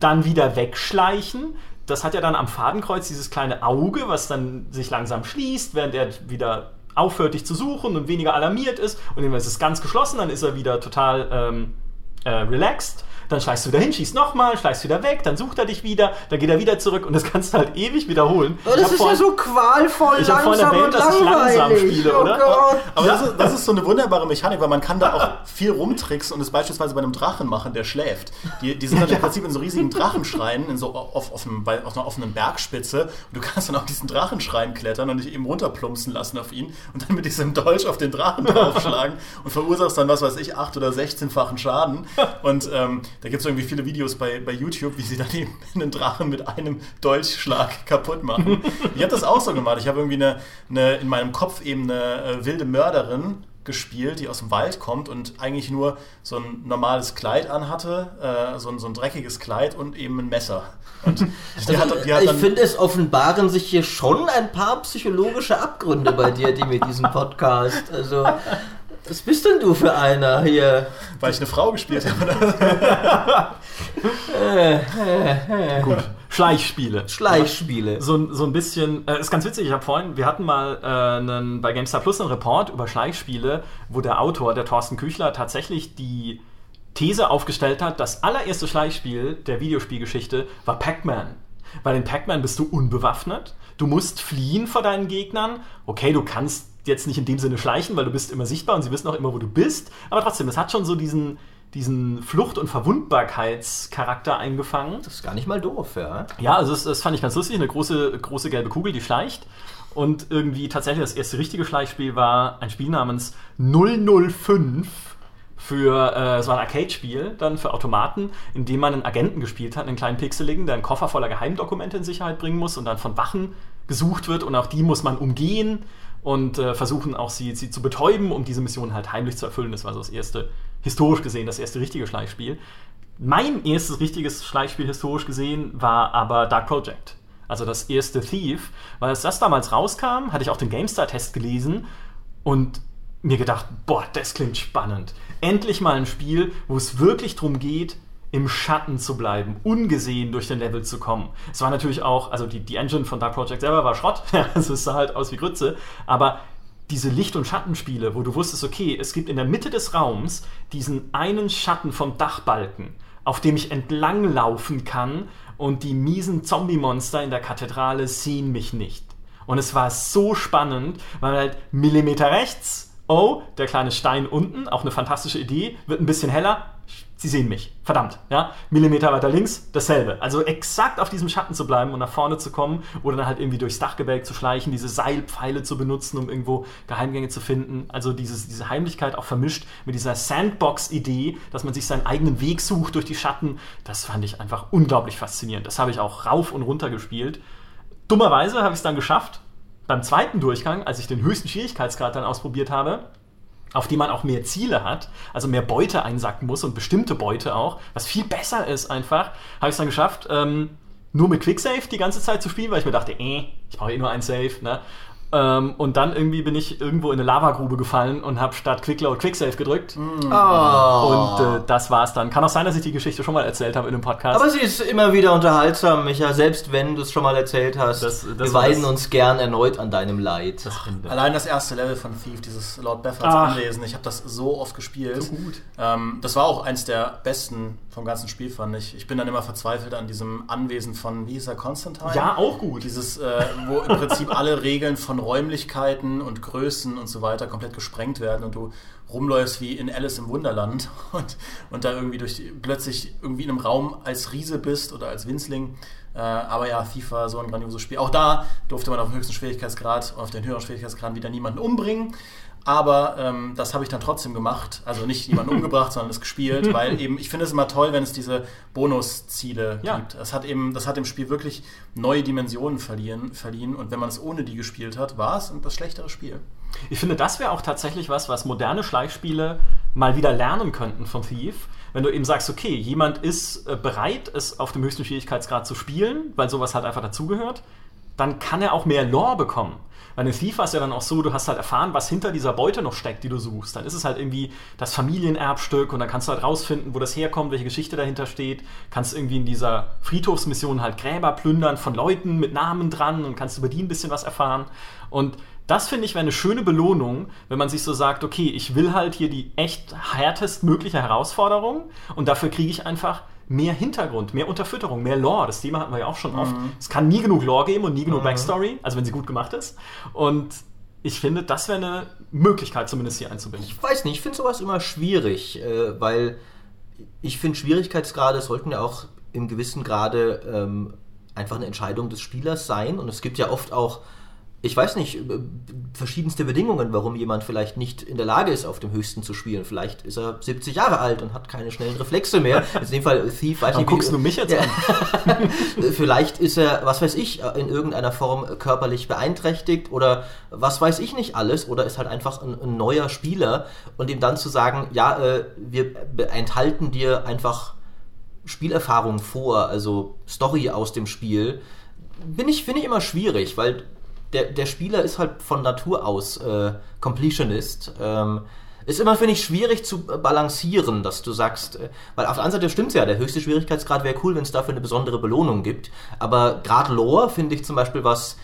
dann wieder wegschleichen. Das hat ja dann am Fadenkreuz dieses kleine Auge, was dann sich langsam schließt, während er wieder aufhört, dich zu suchen und weniger alarmiert ist. Und dann ist es ganz geschlossen, dann ist er wieder total ähm, äh, relaxed dann schleichst du wieder hin, schießt nochmal, schleichst wieder weg, dann sucht er dich wieder, dann geht er wieder zurück und das kannst du halt ewig wiederholen. Oh, das ist vorhin, ja so qualvoll ich langsam vorhin erwähnt, dass ich langsam spiele, oh oder? Gott. Aber das ist, das ist, so eine wunderbare Mechanik, weil man kann da auch viel rumtricksen und es beispielsweise bei einem Drachen machen, der schläft. Die, die sind dann im Prinzip in so riesigen Drachenschreien, in so auf, auf, einem, bei, auf einer offenen Bergspitze und du kannst dann auf diesen Drachenschrein klettern und dich eben runterplumpsen lassen auf ihn und dann mit diesem Dolch auf den Drachen draufschlagen und verursachst dann, was weiß ich, 8 oder 16-fachen Schaden. Und ähm, da gibt es irgendwie viele Videos bei, bei YouTube, wie sie dann eben einen Drachen mit einem Dolchschlag kaputt machen. ich habe das auch so gemacht. Ich habe irgendwie eine, eine, in meinem Kopf eben eine äh, wilde Mörderin gespielt, die aus dem Wald kommt und eigentlich nur so ein normales Kleid anhatte, äh, so, ein, so ein dreckiges Kleid und eben ein Messer. Also, hat, ich finde, es offenbaren sich hier schon ein paar psychologische Abgründe bei dir, die mit diesem Podcast. Also was bist denn du für einer hier? Weil ich eine Frau gespielt habe. Gut. Schleichspiele. Schleichspiele. So, so ein bisschen, äh, ist ganz witzig, ich habe vorhin, wir hatten mal äh, einen, bei GameStar Plus einen Report über Schleichspiele, wo der Autor, der Thorsten Küchler, tatsächlich die These aufgestellt hat, das allererste Schleichspiel der Videospielgeschichte war Pac-Man. Weil in Pac-Man bist du unbewaffnet, du musst fliehen vor deinen Gegnern. Okay, du kannst jetzt nicht in dem Sinne schleichen, weil du bist immer sichtbar und sie wissen auch immer, wo du bist. Aber trotzdem, es hat schon so diesen, diesen Flucht- und Verwundbarkeitscharakter eingefangen. Das ist gar nicht mal doof, ja. Ja, also das, das fand ich ganz lustig. Eine große, große gelbe Kugel, die schleicht. Und irgendwie tatsächlich das erste richtige Schleichspiel war ein Spiel namens 005 für äh, so ein Arcade-Spiel, dann für Automaten, in dem man einen Agenten gespielt hat, einen kleinen Pixeligen, der einen Koffer voller Geheimdokumente in Sicherheit bringen muss und dann von Wachen gesucht wird und auch die muss man umgehen und äh, versuchen auch sie, sie zu betäuben, um diese Mission halt heimlich zu erfüllen. Das war so das erste, historisch gesehen, das erste richtige Schleichspiel. Mein erstes richtiges Schleichspiel historisch gesehen war aber Dark Project. Also das erste Thief. Weil als das damals rauskam, hatte ich auch den GameStar-Test gelesen und mir gedacht, boah, das klingt spannend. Endlich mal ein Spiel, wo es wirklich darum geht, im Schatten zu bleiben, ungesehen durch den Level zu kommen. Es war natürlich auch, also die, die Engine von Dark Project selber war Schrott, es sah halt aus wie Grütze, aber diese Licht- und Schattenspiele, wo du wusstest, okay, es gibt in der Mitte des Raums diesen einen Schatten vom Dachbalken, auf dem ich entlang laufen kann und die miesen Zombie-Monster in der Kathedrale sehen mich nicht. Und es war so spannend, weil halt Millimeter rechts, oh, der kleine Stein unten, auch eine fantastische Idee, wird ein bisschen heller, Sie sehen mich. Verdammt. Ja? Millimeter weiter links, dasselbe. Also exakt auf diesem Schatten zu bleiben und nach vorne zu kommen oder dann halt irgendwie durchs Dachgebälk zu schleichen, diese Seilpfeile zu benutzen, um irgendwo Geheimgänge zu finden. Also dieses, diese Heimlichkeit auch vermischt mit dieser Sandbox-Idee, dass man sich seinen eigenen Weg sucht durch die Schatten. Das fand ich einfach unglaublich faszinierend. Das habe ich auch rauf und runter gespielt. Dummerweise habe ich es dann geschafft, beim zweiten Durchgang, als ich den höchsten Schwierigkeitsgrad dann ausprobiert habe, auf die man auch mehr Ziele hat, also mehr Beute einsacken muss und bestimmte Beute auch, was viel besser ist einfach, habe ich es dann geschafft, ähm, nur mit Quicksave die ganze Zeit zu spielen, weil ich mir dachte, eh, ich brauche eh nur ein Save, ne? Ähm, und dann irgendwie bin ich irgendwo in eine Lavagrube gefallen und habe statt Quickload Quicksave gedrückt. Oh. Und äh, das war's dann. Kann auch sein, dass ich die Geschichte schon mal erzählt habe in einem Podcast. Aber sie ist immer wieder unterhaltsam, Micha, selbst wenn du es schon mal erzählt hast. Das- das wir das- uns gern erneut an deinem Leid. das. Allein das erste Level von Thief, dieses Lord Beffords. Anlesen, ich habe das so oft gespielt. So gut. Ähm, das war auch eins der besten vom ganzen Spiel, fand ich. Ich bin dann immer verzweifelt an diesem Anwesen von, wie hieß er, Constantine? Ja, auch gut. Dieses, äh, wo im Prinzip alle Regeln von Räumlichkeiten und Größen und so weiter komplett gesprengt werden und du rumläufst wie in Alice im Wunderland und, und da irgendwie durch plötzlich irgendwie in einem Raum als Riese bist oder als Winzling. Äh, aber ja, FIFA, so ein grandioses Spiel. Auch da durfte man auf dem höchsten Schwierigkeitsgrad, auf den höheren Schwierigkeitsgraden wieder niemanden umbringen. Aber ähm, das habe ich dann trotzdem gemacht. Also nicht jemanden umgebracht, sondern es gespielt, weil eben, ich finde es immer toll, wenn es diese Bonusziele Ja. gibt. Das hat eben, das hat dem Spiel wirklich neue Dimensionen verliehen, verliehen. Und wenn man es ohne die gespielt hat, war es das schlechtere Spiel. Ich finde, das wäre auch tatsächlich was, was moderne Schleichspiele mal wieder lernen könnten von Thief. Wenn du eben sagst, okay, jemand ist äh, bereit, es auf dem höchsten Schwierigkeitsgrad zu spielen, weil sowas halt einfach dazugehört, dann kann er auch mehr Lore bekommen. Weil in Thief war es ja dann auch so, du hast halt erfahren, was hinter dieser Beute noch steckt, die du suchst. Dann ist es halt irgendwie das Familienerbstück und dann kannst du halt rausfinden, wo das herkommt, welche Geschichte dahinter steht. Kannst irgendwie in dieser Friedhofsmission halt Gräber plündern von Leuten mit Namen dran und kannst über die ein bisschen was erfahren. Und das finde ich wäre eine schöne Belohnung, wenn man sich so sagt, okay, ich will halt hier die echt härtestmögliche Herausforderung und dafür kriege ich einfach mehr Hintergrund, mehr Unterfütterung, mehr Lore. Das Thema hatten wir ja auch schon oft. Es kann nie genug Lore geben und nie genug Backstory, also wenn sie gut gemacht ist. Und ich finde, das wäre eine Möglichkeit, zumindest hier einzubinden. Ich weiß nicht, ich finde sowas immer schwierig, äh, weil ich finde, Schwierigkeitsgrade sollten ja auch im gewissen Grade ähm, einfach eine Entscheidung des Spielers sein. Und es gibt ja oft auch, ich weiß nicht, äh, verschiedenste Bedingungen, warum jemand vielleicht nicht in der Lage ist, auf dem höchsten zu spielen. Vielleicht ist er 70 Jahre alt und hat keine schnellen Reflexe mehr. In dem Fall Thief, weiß Warum nicht, wie- guckst du mich jetzt an? Vielleicht ist er, was weiß ich, in irgendeiner Form körperlich beeinträchtigt oder was weiß ich nicht alles oder ist halt einfach ein, ein neuer Spieler und ihm dann zu sagen, ja, äh, wir enthalten dir einfach Spielerfahrung vor, also Story aus dem Spiel, bin ich, finde ich immer schwierig, weil der, der Spieler ist halt von Natur aus äh, Completionist. Ähm, ist immer, finde ich, schwierig zu äh, balancieren, dass du sagst, äh, weil auf der anderen Seite stimmt ja, der höchste Schwierigkeitsgrad wäre cool, wenn es dafür eine besondere Belohnung gibt. Aber gerade Lore finde ich zum Beispiel was,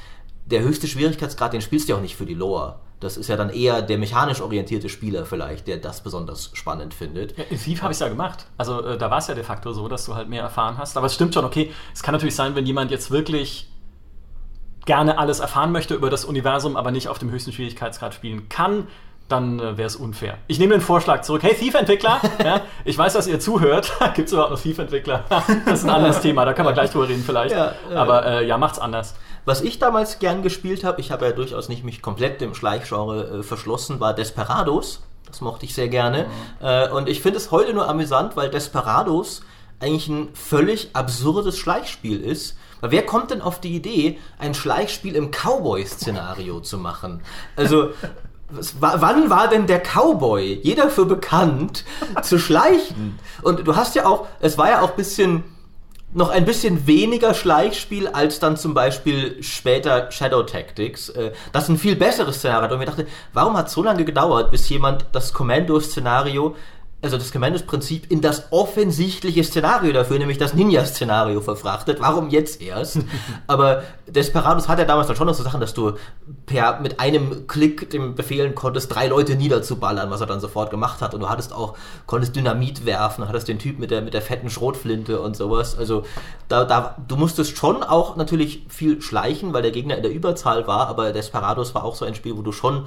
der höchste Schwierigkeitsgrad, den spielst du ja auch nicht für die Lore. Das ist ja dann eher der mechanisch orientierte Spieler vielleicht, der das besonders spannend findet. Ja, in Thief habe ich es ja gemacht. Also äh, da war es ja de facto so, dass du halt mehr erfahren hast. Aber es stimmt schon, okay, es kann natürlich sein, wenn jemand jetzt wirklich gerne alles erfahren möchte über das Universum, aber nicht auf dem höchsten Schwierigkeitsgrad spielen kann, dann äh, wäre es unfair. Ich nehme den Vorschlag zurück. Hey, Thief-Entwickler, ja, ich weiß, dass ihr zuhört. Gibt es überhaupt noch Thief-Entwickler? das ist ein anderes Thema, da kann man gleich drüber reden vielleicht. Ja, ja. aber äh, ja, macht's anders. Was ich damals gern gespielt habe, ich habe ja durchaus nicht mich komplett dem Schleichgenre äh, verschlossen, war Desperados. Das mochte ich sehr gerne. Äh, und ich finde es heute nur amüsant, weil Desperados eigentlich ein völlig absurdes Schleichspiel ist. Weil wer kommt denn auf die Idee, ein Schleichspiel im Cowboy-Szenario zu machen? Also, was, wa- wann war denn der Cowboy je dafür bekannt, zu schleichen? Und du hast ja auch, es war ja auch ein bisschen noch ein bisschen weniger Schleichspiel als dann zum Beispiel später Shadow Tactics. Äh, Das ein viel besseres Szenario. Und mir dachte, warum hat es so lange gedauert, bis jemand das Kommando-Szenario, also das Kommandos-Prinzip in das offensichtliche Szenario dafür, nämlich das Ninja-Szenario verfrachtet. Warum jetzt erst? Aber Desperados hat ja damals dann schon noch so Sachen, dass du per, mit einem Klick dem befehlen konntest, drei Leute niederzuballern, was er dann sofort gemacht hat. Und du hattest auch, konntest Dynamit werfen, hattest den Typ mit der, mit der fetten Schrotflinte und sowas. Also da, da, du musstest schon auch natürlich viel schleichen, weil der Gegner in der Überzahl war, aber Desperados war auch so ein Spiel, wo du schon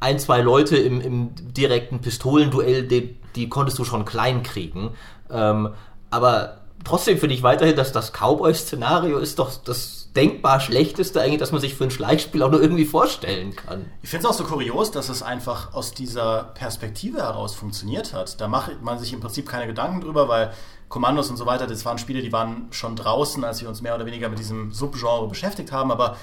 ein, zwei Leute im, im direkten Pistolenduell, die, die konntest du schon klein kriegen. Ähm, aber trotzdem finde ich weiterhin, dass das Cowboy-Szenario ist doch das denkbar schlechteste eigentlich, das man sich für ein Schleichspiel auch nur irgendwie vorstellen kann. Ich finde es auch so kurios, dass es einfach aus dieser Perspektive heraus funktioniert hat. Da macht man sich im Prinzip keine Gedanken drüber, weil Kommandos und so weiter, das waren Spiele, die waren schon draußen, als wir uns mehr oder weniger mit diesem Subgenre beschäftigt haben. Aber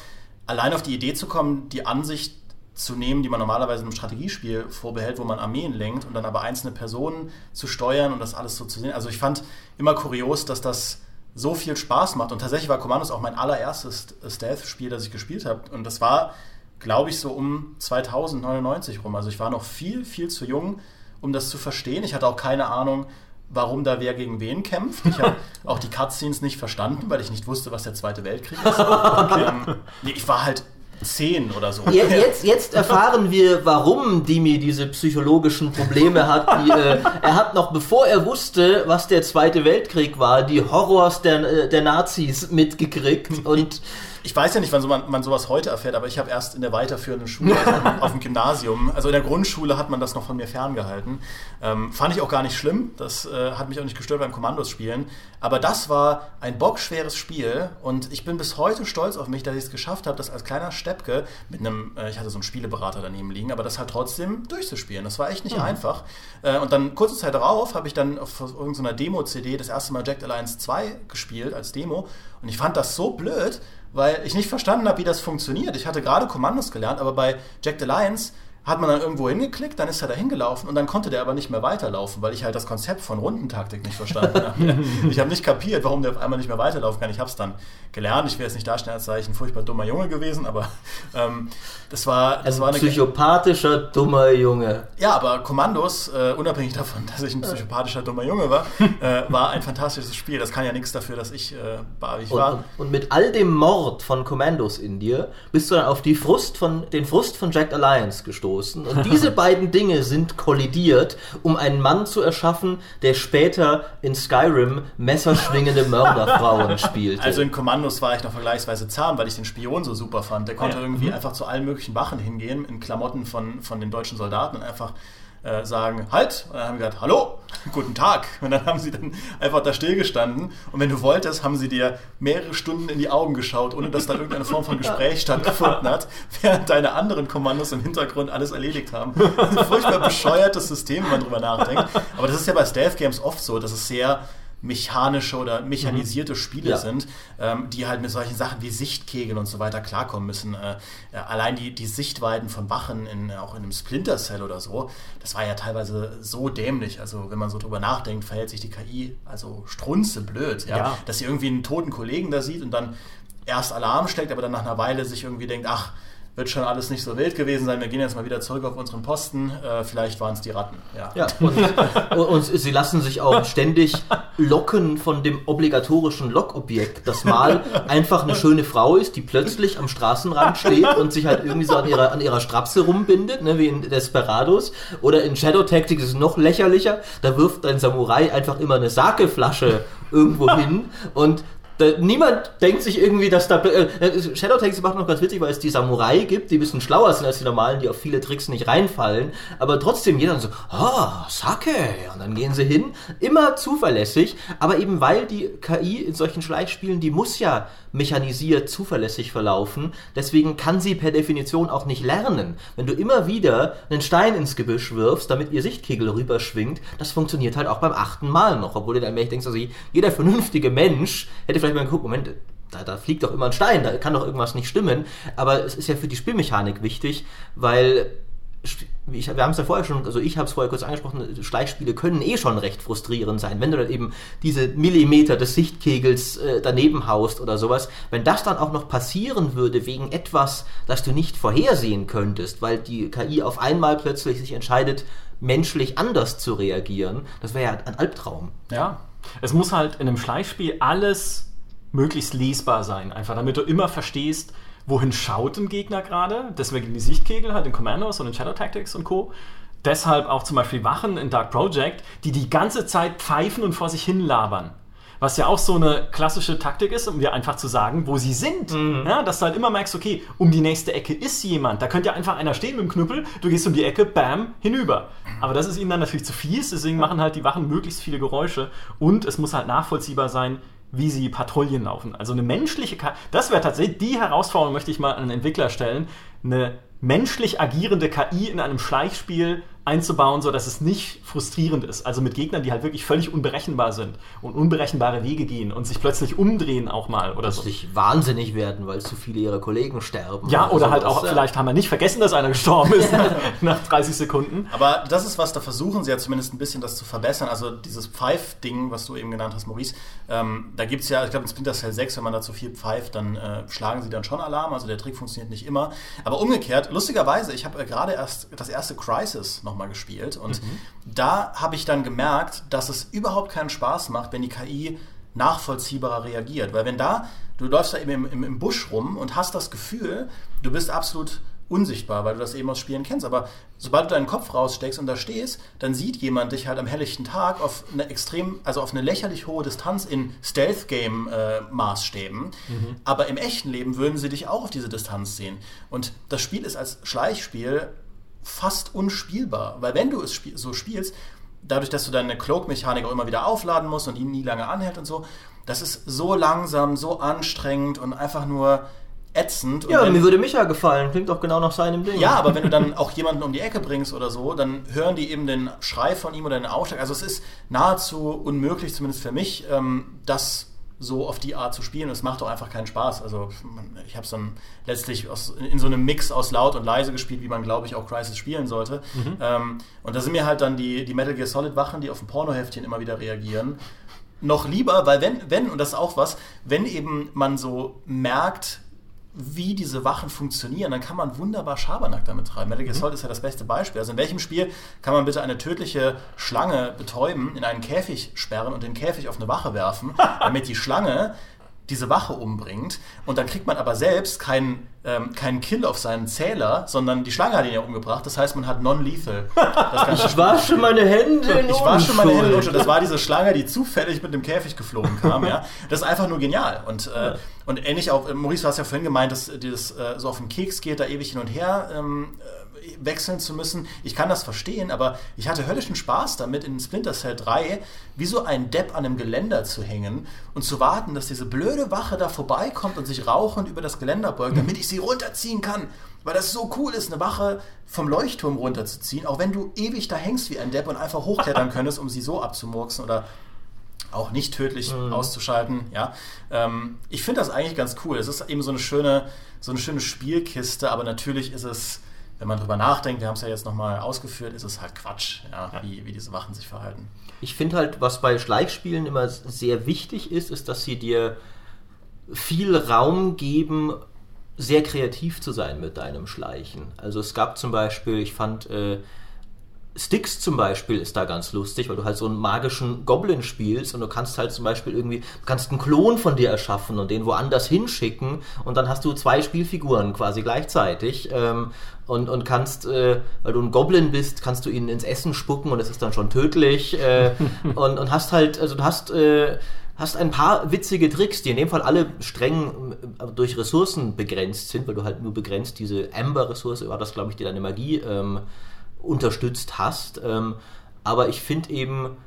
allein auf die Idee zu kommen, die Ansicht zu nehmen, die man normalerweise in einem Strategiespiel vorbehält, wo man Armeen lenkt und dann aber einzelne Personen zu steuern und das alles so zu sehen. Also ich fand immer kurios, dass das so viel Spaß macht. Und tatsächlich war Commandos auch mein allererstes Stealth-Spiel, das ich gespielt habe. Und das war glaube ich, so um 2099 rum. Also ich war noch viel, viel zu jung, um das zu verstehen. Ich hatte auch keine Ahnung, warum da wer gegen wen kämpft. Ich habe auch die Cutscenes nicht verstanden, weil ich nicht wusste, was der Zweite Weltkrieg ist. Okay. Ähm, ich war halt zehn oder so. Jetzt, jetzt erfahren wir, warum Dimi diese psychologischen Probleme hat. Die, äh, er hat noch, bevor er wusste, was der Zweite Weltkrieg war, die Horrors der, äh, der Nazis mitgekriegt und ich weiß ja nicht, wann so man, man sowas heute erfährt, aber ich habe erst in der weiterführenden Schule, also auf dem Gymnasium, also in der Grundschule hat man das noch von mir ferngehalten. Ähm, fand ich auch gar nicht schlimm, das äh, hat mich auch nicht gestört beim Kommandos spielen. Aber das war ein bockschweres Spiel und ich bin bis heute stolz auf mich, dass ich es geschafft habe, das als kleiner Steppke mit einem, äh, ich hatte so einen Spieleberater daneben liegen, aber das halt trotzdem durchzuspielen. Das war echt nicht mhm. einfach. Äh, und dann kurze Zeit darauf habe ich dann auf irgendeiner Demo-CD das erste Mal Jack Alliance 2 gespielt als Demo und ich fand das so blöd, weil ich nicht verstanden habe, wie das funktioniert. Ich hatte gerade Kommandos gelernt, aber bei Jack the Lions hat man dann irgendwo hingeklickt, dann ist er da hingelaufen und dann konnte der aber nicht mehr weiterlaufen, weil ich halt das Konzept von Rundentaktik nicht verstanden habe. ich habe nicht kapiert, warum der auf einmal nicht mehr weiterlaufen kann. Ich habe es dann gelernt. Ich will jetzt nicht darstellen, als sei ich ein furchtbar dummer Junge gewesen, aber ähm, das war, das ein war eine psychopathischer dummer Junge. Ja, aber Kommandos, äh, unabhängig davon, dass ich ein psychopathischer dummer Junge war, äh, war ein fantastisches Spiel. Das kann ja nichts dafür, dass ich äh, ich war. Und, und, mit all dem Mord von Kommandos in dir bist du dann auf die Frust von, den Frust von Jack Alliance gestoßen. Und diese beiden Dinge sind kollidiert, um einen Mann zu erschaffen, der später in Skyrim messerschwingende Mörderfrauen spielte. Also in Kommandos war ich noch vergleichsweise zahm, weil ich den Spion so super fand. Der konnte ja. irgendwie mhm. einfach zu allen möglichen möglichen Wachen hingehen in Klamotten von, von den deutschen Soldaten und einfach äh, sagen, halt, und dann haben wir gesagt, hallo, guten Tag. Und dann haben sie dann einfach da stillgestanden und wenn du wolltest, haben sie dir mehrere Stunden in die Augen geschaut, ohne dass da irgendeine Form von Gespräch stattgefunden hat, während deine anderen Kommandos im Hintergrund alles erledigt haben. Ein furchtbar bescheuertes System, wenn man drüber nachdenkt. Aber das ist ja bei Stealth Games oft so, dass es sehr mechanische oder mechanisierte mhm. Spiele ja. sind, ähm, die halt mit solchen Sachen wie Sichtkegeln und so weiter klarkommen müssen. Äh, allein die, die Sichtweiten von Wachen in, auch in einem Splinter Cell oder so, das war ja teilweise so dämlich. Also wenn man so drüber nachdenkt, verhält sich die KI also strunzeblöd, ja? ja. dass sie irgendwie einen toten Kollegen da sieht und dann erst Alarm steckt, aber dann nach einer Weile sich irgendwie denkt, ach, wird schon alles nicht so wild gewesen sein. Wir gehen jetzt mal wieder zurück auf unseren Posten. Äh, vielleicht waren es die Ratten. Ja. ja und, und, sie lassen sich auch ständig locken von dem obligatorischen Lockobjekt, das mal einfach eine schöne Frau ist, die plötzlich am Straßenrand steht und sich halt irgendwie so an ihrer, an ihrer Strapse rumbindet, ne, wie in Desperados. Oder in Shadow Tactics ist es noch lächerlicher. Da wirft ein Samurai einfach immer eine Sakeflasche irgendwo hin und da, niemand denkt sich irgendwie, dass da. Äh, äh Shadow Tanks macht noch ganz witzig, weil es die Samurai gibt, die ein bisschen schlauer sind als die normalen, die auf viele Tricks nicht reinfallen. Aber trotzdem jeder so, oh, Sake. Und dann gehen sie hin. Immer zuverlässig, aber eben weil die KI in solchen Schleichspielen, die muss ja mechanisiert zuverlässig verlaufen. Deswegen kann sie per Definition auch nicht lernen. Wenn du immer wieder einen Stein ins Gebüsch wirfst, damit ihr Sichtkegel rüberschwingt, das funktioniert halt auch beim achten Mal noch. Obwohl du dann denkst, also jeder vernünftige Mensch hätte vielleicht mal geguckt, Moment, da, da, fliegt doch immer ein Stein, da kann doch irgendwas nicht stimmen. Aber es ist ja für die Spielmechanik wichtig, weil ich, wir haben es ja vorher schon, also ich habe es vorher kurz angesprochen, Schleichspiele können eh schon recht frustrierend sein, wenn du dann eben diese Millimeter des Sichtkegels äh, daneben haust oder sowas. Wenn das dann auch noch passieren würde wegen etwas, das du nicht vorhersehen könntest, weil die KI auf einmal plötzlich sich entscheidet, menschlich anders zu reagieren, das wäre ja ein Albtraum. Ja, es muss halt in einem Schleichspiel alles möglichst lesbar sein, einfach damit du immer verstehst, wohin schaut ein Gegner gerade. Deswegen die Sichtkegel halt in Commandos und in Shadow Tactics und Co. Deshalb auch zum Beispiel Wachen in Dark Project, die die ganze Zeit pfeifen und vor sich hin labern. Was ja auch so eine klassische Taktik ist, um dir einfach zu sagen, wo sie sind. Mhm. Ja, dass du halt immer merkst, okay, um die nächste Ecke ist jemand. Da könnte ja einfach einer stehen mit dem Knüppel, du gehst um die Ecke, bam, hinüber. Aber das ist ihnen dann natürlich zu fies, deswegen machen halt die Wachen möglichst viele Geräusche und es muss halt nachvollziehbar sein, wie sie Patrouillen laufen. Also eine menschliche, Ka das wäre tatsächlich die Herausforderung, möchte ich mal an einen Entwickler stellen, eine menschlich agierende KI in einem Schleichspiel einzubauen, so dass es nicht frustrierend ist. Also mit Gegnern, die halt wirklich völlig unberechenbar sind und unberechenbare Wege gehen und sich plötzlich umdrehen auch mal oder so. Plötzlich wahnsinnig werden, weil zu viele ihrer Kollegen sterben. Ja, oder halt sowas, auch, ja. vielleicht haben wir nicht vergessen, dass einer gestorben ist nach 30 Sekunden. Aber das ist was, da versuchen sie ja zumindest ein bisschen das zu verbessern. Also dieses Pfeif-Ding, was du eben genannt hast, Maurice, ähm, da gibt es ja, ich glaube in Splinter Cell 6, wenn man da zu viel pfeift, dann äh, schlagen sie dann schon Alarm. Also der Trick funktioniert nicht immer. Aber umgekehrt, lustigerweise, ich habe äh, gerade erst das erste Crisis nochmal gespielt und da habe ich dann gemerkt, dass es überhaupt keinen Spaß macht, wenn die KI nachvollziehbarer reagiert. Weil wenn da, du läufst da eben im, im, im Busch rum und hast das Gefühl, du bist absolut unsichtbar, weil du das eben aus Spielen kennst. Aber sobald du deinen Kopf raussteckst und da stehst, dann sieht jemand dich halt am helllichten Tag auf eine extrem, also auf eine lächerlich hohe Distanz in Stealth-Game-Maßstäben. Aber im echten Leben würden sie dich auch auf diese Distanz sehen. Und das Spiel ist als Schleichspiel fast unspielbar, weil wenn du es spiel so spielst, dadurch, dass du deine Cloak-Mechanik auch immer wieder aufladen musst und die nie lange anhält und so, das ist so langsam, so anstrengend und einfach nur ätzend. Und Ja, wenn- mir würde Micha gefallen. Klingt doch genau nach seinem Ding. ja, aber wenn du dann auch jemanden um die Ecke bringst oder so, dann hören die eben den Schrei von ihm oder den Aufschlag. Also es ist nahezu unmöglich, zumindest für mich, ähm, das so auf die Art zu spielen. Es macht doch einfach keinen Spaß. Also ich habe es dann letztlich aus, in so einem Mix aus laut und leise gespielt, wie man, glaube ich, auch Crisis spielen sollte. Ähm, und da sind mir halt dann die, die Metal Gear Solid Wachen, die auf ein Pornoheftchen immer wieder reagieren, noch lieber, weil wenn, wenn, und das ist auch was, wenn eben man so merkt, wie diese Wachen funktionieren, dann kann man wunderbar Schabernack damit treiben. Metal Gear Solid ist ja das beste Beispiel. Also in welchem Spiel kann man bitte eine tödliche Schlange betäuben, in einen Käfig sperren und den Käfig auf eine Wache werfen, damit die Schlange diese Wache umbringt und dann kriegt man aber selbst keinen ähm, keinen Kill auf seinen Zähler, sondern die Schlange hat ihn ja umgebracht. Das heißt, man hat non-lethal. Ich wasche meine Hände in ich war schon meine Hände in. Das war diese Schlange, die zufällig mit dem Käfig geflogen kam. Ja. Das ist einfach nur genial. Und, äh, und ähnlich auch, Maurice, du hast ja vorhin gemeint, dass das äh, so auf den Keks geht, da ewig hin und her ähm, äh, wechseln zu müssen. Ich kann das verstehen, aber ich hatte höllischen Spaß damit, in Splinter Cell 3 wie so ein Depp an einem Geländer zu hängen und zu warten, dass diese blöde Wache da vorbeikommt und sich rauchend über das Geländer beugt, damit ich sie runterziehen kann. Weil das so cool ist, eine Wache vom Leuchtturm runterzuziehen, auch wenn du ewig da hängst wie ein Depp und einfach hochklettern könntest, um sie so abzumurksen oder auch nicht tödlich auszuschalten. Ja, ähm, ich finde das eigentlich ganz cool. Es ist eben so eine schöne, so eine schöne Spielkiste, aber natürlich ist es, wenn man drüber nachdenkt, wir haben es ja jetzt nochmal ausgeführt, ist es halt Quatsch, ja, Wie, wie diese Wachen sich verhalten. Ich finde halt, was bei Schleichspielen immer sehr wichtig ist, ist, dass sie dir viel Raum geben, sehr kreativ zu sein mit deinem Schleichen. Also es gab zum Beispiel, ich fand äh, Sticks zum Beispiel ist da ganz lustig, weil du halt so einen magischen Goblin spielst und du kannst halt zum Beispiel irgendwie, du kannst einen Klon von dir erschaffen und den woanders hinschicken und dann hast du zwei Spielfiguren quasi gleichzeitig ähm, und, und kannst, äh, weil du ein Goblin bist, kannst du ihn ins Essen spucken und es ist dann schon tödlich äh, und, und hast halt, also du hast äh, hast ein paar witzige Tricks, die in dem Fall alle streng äh, durch Ressourcen begrenzt sind, weil du halt nur begrenzt diese Amber-Ressource, war das glaube ich, die deine Magie ähm, unterstützt hast. Ähm, aber ich finde eben,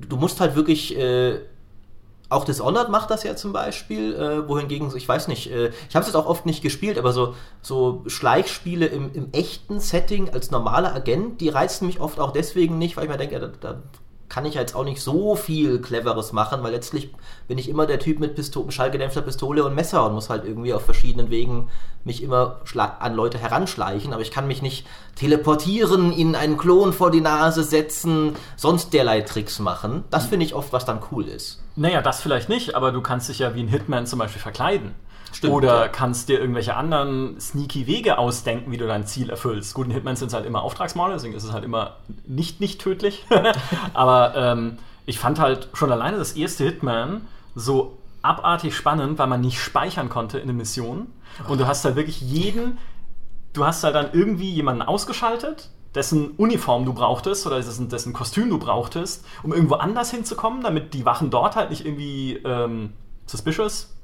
du musst halt wirklich. Äh, auch Dishonored macht das ja zum Beispiel, äh, wohingegen, ich weiß nicht, äh, ich habe es jetzt auch oft nicht gespielt, aber so, so Schleichspiele im, im echten Setting als normaler Agent, die reizen mich oft auch deswegen nicht, weil ich mir denke, ja, da, da kann ich jetzt auch nicht so viel Cleveres machen, weil letztlich bin ich immer der Typ mit Pisto schallgedämpfter Pistole und Messer und muss halt irgendwie auf verschiedenen Wegen mich immer an Leute heranschleichen, aber ich kann mich nicht teleportieren, ihnen einen Klon vor die Nase setzen, sonst derlei Tricks machen. Das finde ich oft, was dann cool ist. Naja, das vielleicht nicht, aber du kannst dich ja wie ein Hitman zum Beispiel verkleiden. Stimmt, Oder ja. kannst dir irgendwelche anderen sneaky Wege ausdenken, wie du dein Ziel erfüllst. Gut, in Hitman sind es halt immer Auftragsmorde, deswegen ist es halt immer nicht nicht tödlich. aber ähm, ich fand halt schon alleine das erste Hitman so abartig spannend, weil man nicht speichern konnte in den Missionen. Und du hast halt wirklich jeden, du hast halt dann irgendwie jemanden ausgeschaltet, dessen Uniform du brauchtest oder dessen, dessen Kostüm du brauchtest, um irgendwo anders hinzukommen, damit die Wachen dort halt nicht irgendwie ähm, suspicious,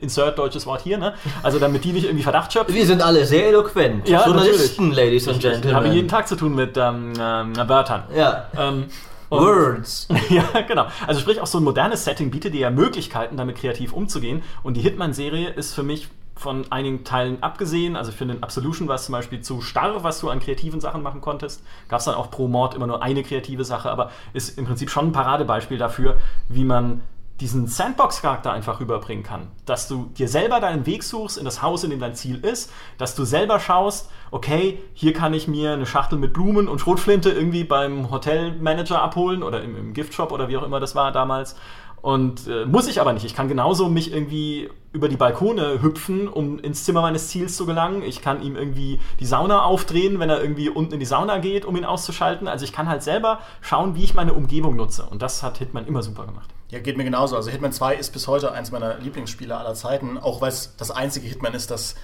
insert deutsches Wort hier, ne? Also damit die nicht irgendwie Verdacht schöpfen. Wir sind alle sehr eloquent. Ja, Journalisten, Ladies and Ich Gentlemen. habe jeden Tag zu tun mit ähm, ähm, Wörtern. Ja. Ähm, Words. ja, genau. Also sprich, auch so ein modernes Setting bietet dir ja Möglichkeiten, damit kreativ umzugehen. Und die Hitman-Serie ist für mich von einigen Teilen abgesehen. Also ich finde in Absolution war es zum Beispiel zu starr, was du an kreativen Sachen machen konntest. Gab es dann auch pro Mord immer nur eine kreative Sache, aber ist im Prinzip schon ein Paradebeispiel dafür, wie man diesen Sandbox-Charakter einfach rüberbringen kann. Dass du dir selber deinen Weg suchst in das Haus, in dem dein Ziel ist, dass du selber schaust, okay, hier kann ich mir eine Schachtel mit Blumen und Schrotflinte irgendwie beim Hotelmanager abholen oder im, im Giftshop oder wie auch immer das war damals. Und äh, muss ich aber nicht. Ich kann genauso mich irgendwie über die Balkone hüpfen, um ins Zimmer meines Ziels zu gelangen. Ich kann ihm irgendwie die Sauna aufdrehen, wenn er irgendwie unten in die Sauna geht, um ihn auszuschalten. Also ich kann halt selber schauen, wie ich meine Umgebung nutze. Und das hat Hitman immer super gemacht. Ja, geht mir genauso. Also Hitman 2 ist bis heute eins meiner Lieblingsspiele aller Zeiten, auch weil es das einzige Hitman ist, das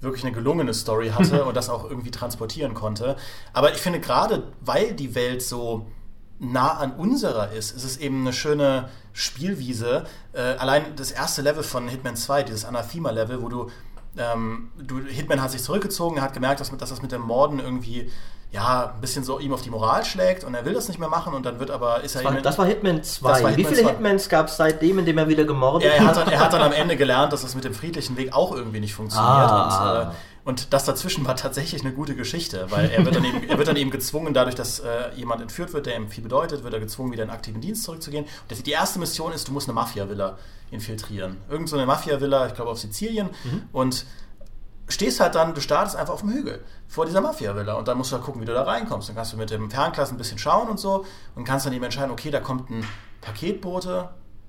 wirklich eine gelungene Story hatte und das auch irgendwie transportieren konnte. Aber ich finde gerade, weil die Welt so nah an unserer ist, ist es eben eine schöne Spielwiese. Äh, allein das erste Level von Hitman 2, dieses Anathema-Level, wo du, ähm, du, Hitman hat sich zurückgezogen, hat gemerkt, dass, dass das mit dem Morden irgendwie ja, ein bisschen so ihm auf die Moral schlägt und er will das nicht mehr machen und dann wird aber, ist Das er war, das war Hitman 2. war Hitman Wie viele 2. Hitmans gab es seitdem, in dem er wieder gemordet Ja, er, hat dann, er hat dann am Ende gelernt, dass das mit dem friedlichen Weg auch irgendwie nicht funktioniert. Ah. Und, äh, und das dazwischen war tatsächlich eine gute Geschichte, weil er wird dann eben, er wird dann eben gezwungen, dadurch, dass äh, jemand entführt wird, der ihm viel bedeutet, wird er gezwungen, wieder in aktiven Dienst zurückzugehen. Und die erste Mission ist, du musst eine Mafia-Villa infiltrieren. Irgend so eine Mafia-Villa, ich glaube auf Sizilien. Und stehst halt dann, du startest einfach auf dem Hügel vor dieser Mafia-Villa und dann musst du halt gucken, wie du da reinkommst. Dann kannst du mit dem Fernglas ein bisschen schauen und so und kannst dann eben entscheiden, okay, da kommt ein Paketbote,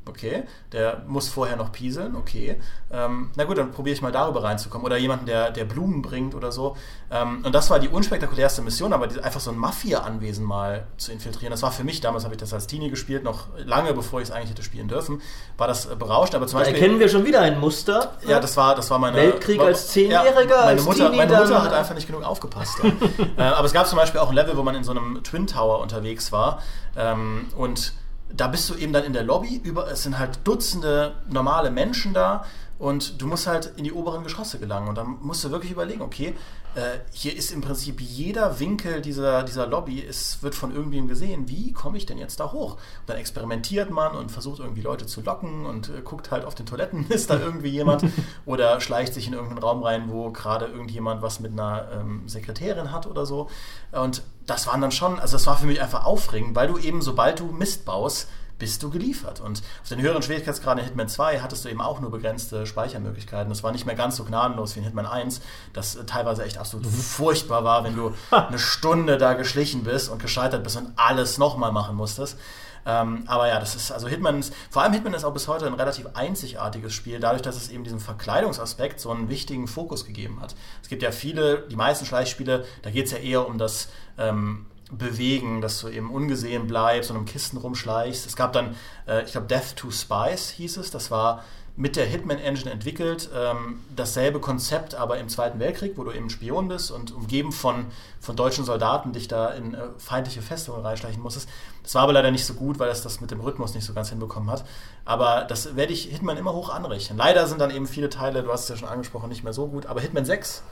okay, der muss vorher noch pieseln, okay. Ähm, na gut, dann probiere ich mal darüber reinzukommen. Oder jemanden, der, der Blumen bringt oder so. Ähm, und das war die unspektakulärste Mission, aber die, einfach so ein Mafia-Anwesen mal zu infiltrieren, das war für mich, damals habe ich das als Teenie gespielt, noch lange bevor ich es eigentlich hätte spielen dürfen, war das äh, berauschend. Aber zum Da Beispiel... erkennen wir schon wieder ein Muster. Ja, das war, das war meine. Weltkrieg war- als Zehnjähriger, Ja, meine als Mutter, meine Mutter hat einfach nicht genug aufgepasst. Ja. äh, aber es gab zum Beispiel auch ein Level, wo man in so einem Twin Tower unterwegs war. Ähm, und da bist du eben dann in der Lobby. Über, es sind halt Dutzende normale Menschen da. Und du musst halt in die oberen Geschosse gelangen. Und dann musst du wirklich überlegen, okay, äh, hier ist im Prinzip jeder Winkel dieser, dieser Lobby, es wird von irgendwem gesehen. Wie komme ich denn jetzt da hoch? Und dann experimentiert man und versucht irgendwie Leute zu locken und äh, guckt halt auf den Toiletten, ist da irgendwie jemand? oder schleicht sich in irgendeinen Raum rein, wo gerade irgendjemand was mit einer ähm, Sekretärin hat oder so. Und das waren dann schon, also das war für mich einfach aufregend, weil du eben, sobald du Mist baust, bist du geliefert. Und auf den höheren Schwierigkeitsgraden in Hitman 2 hattest du eben auch nur begrenzte Speichermöglichkeiten. Das war nicht mehr ganz so gnadenlos wie in Hitman 1, das äh, teilweise echt absolut furchtbar war, wenn du eine Stunde da geschlichen bist und gescheitert bist und alles nochmal machen musstest. Ähm, aber ja, das ist, also Hitman ist, vor allem Hitman ist auch bis heute ein relativ einzigartiges Spiel, dadurch, dass es eben diesem Verkleidungsaspekt so einen wichtigen Fokus gegeben hat. Es gibt ja viele, die meisten Schleichspiele, da geht es ja eher um das ähm, Bewegen, dass du eben ungesehen bleibst und um Kisten rumschleichst. Es gab dann, äh, ich glaube, Death to Spies hieß es, das war mit der Hitman Engine entwickelt, ähm, dasselbe Konzept, aber im Zweiten Weltkrieg, wo du eben Spion bist und umgeben von, von deutschen Soldaten dich da in äh, feindliche Festungen reinschleichen musstest. Das war aber leider nicht so gut, weil es das mit dem Rhythmus nicht so ganz hinbekommen hat. Aber das werde ich Hitman immer hoch anrechnen. Leider sind dann eben viele Teile, du hast es ja schon angesprochen, nicht mehr so gut. Aber Hitman 6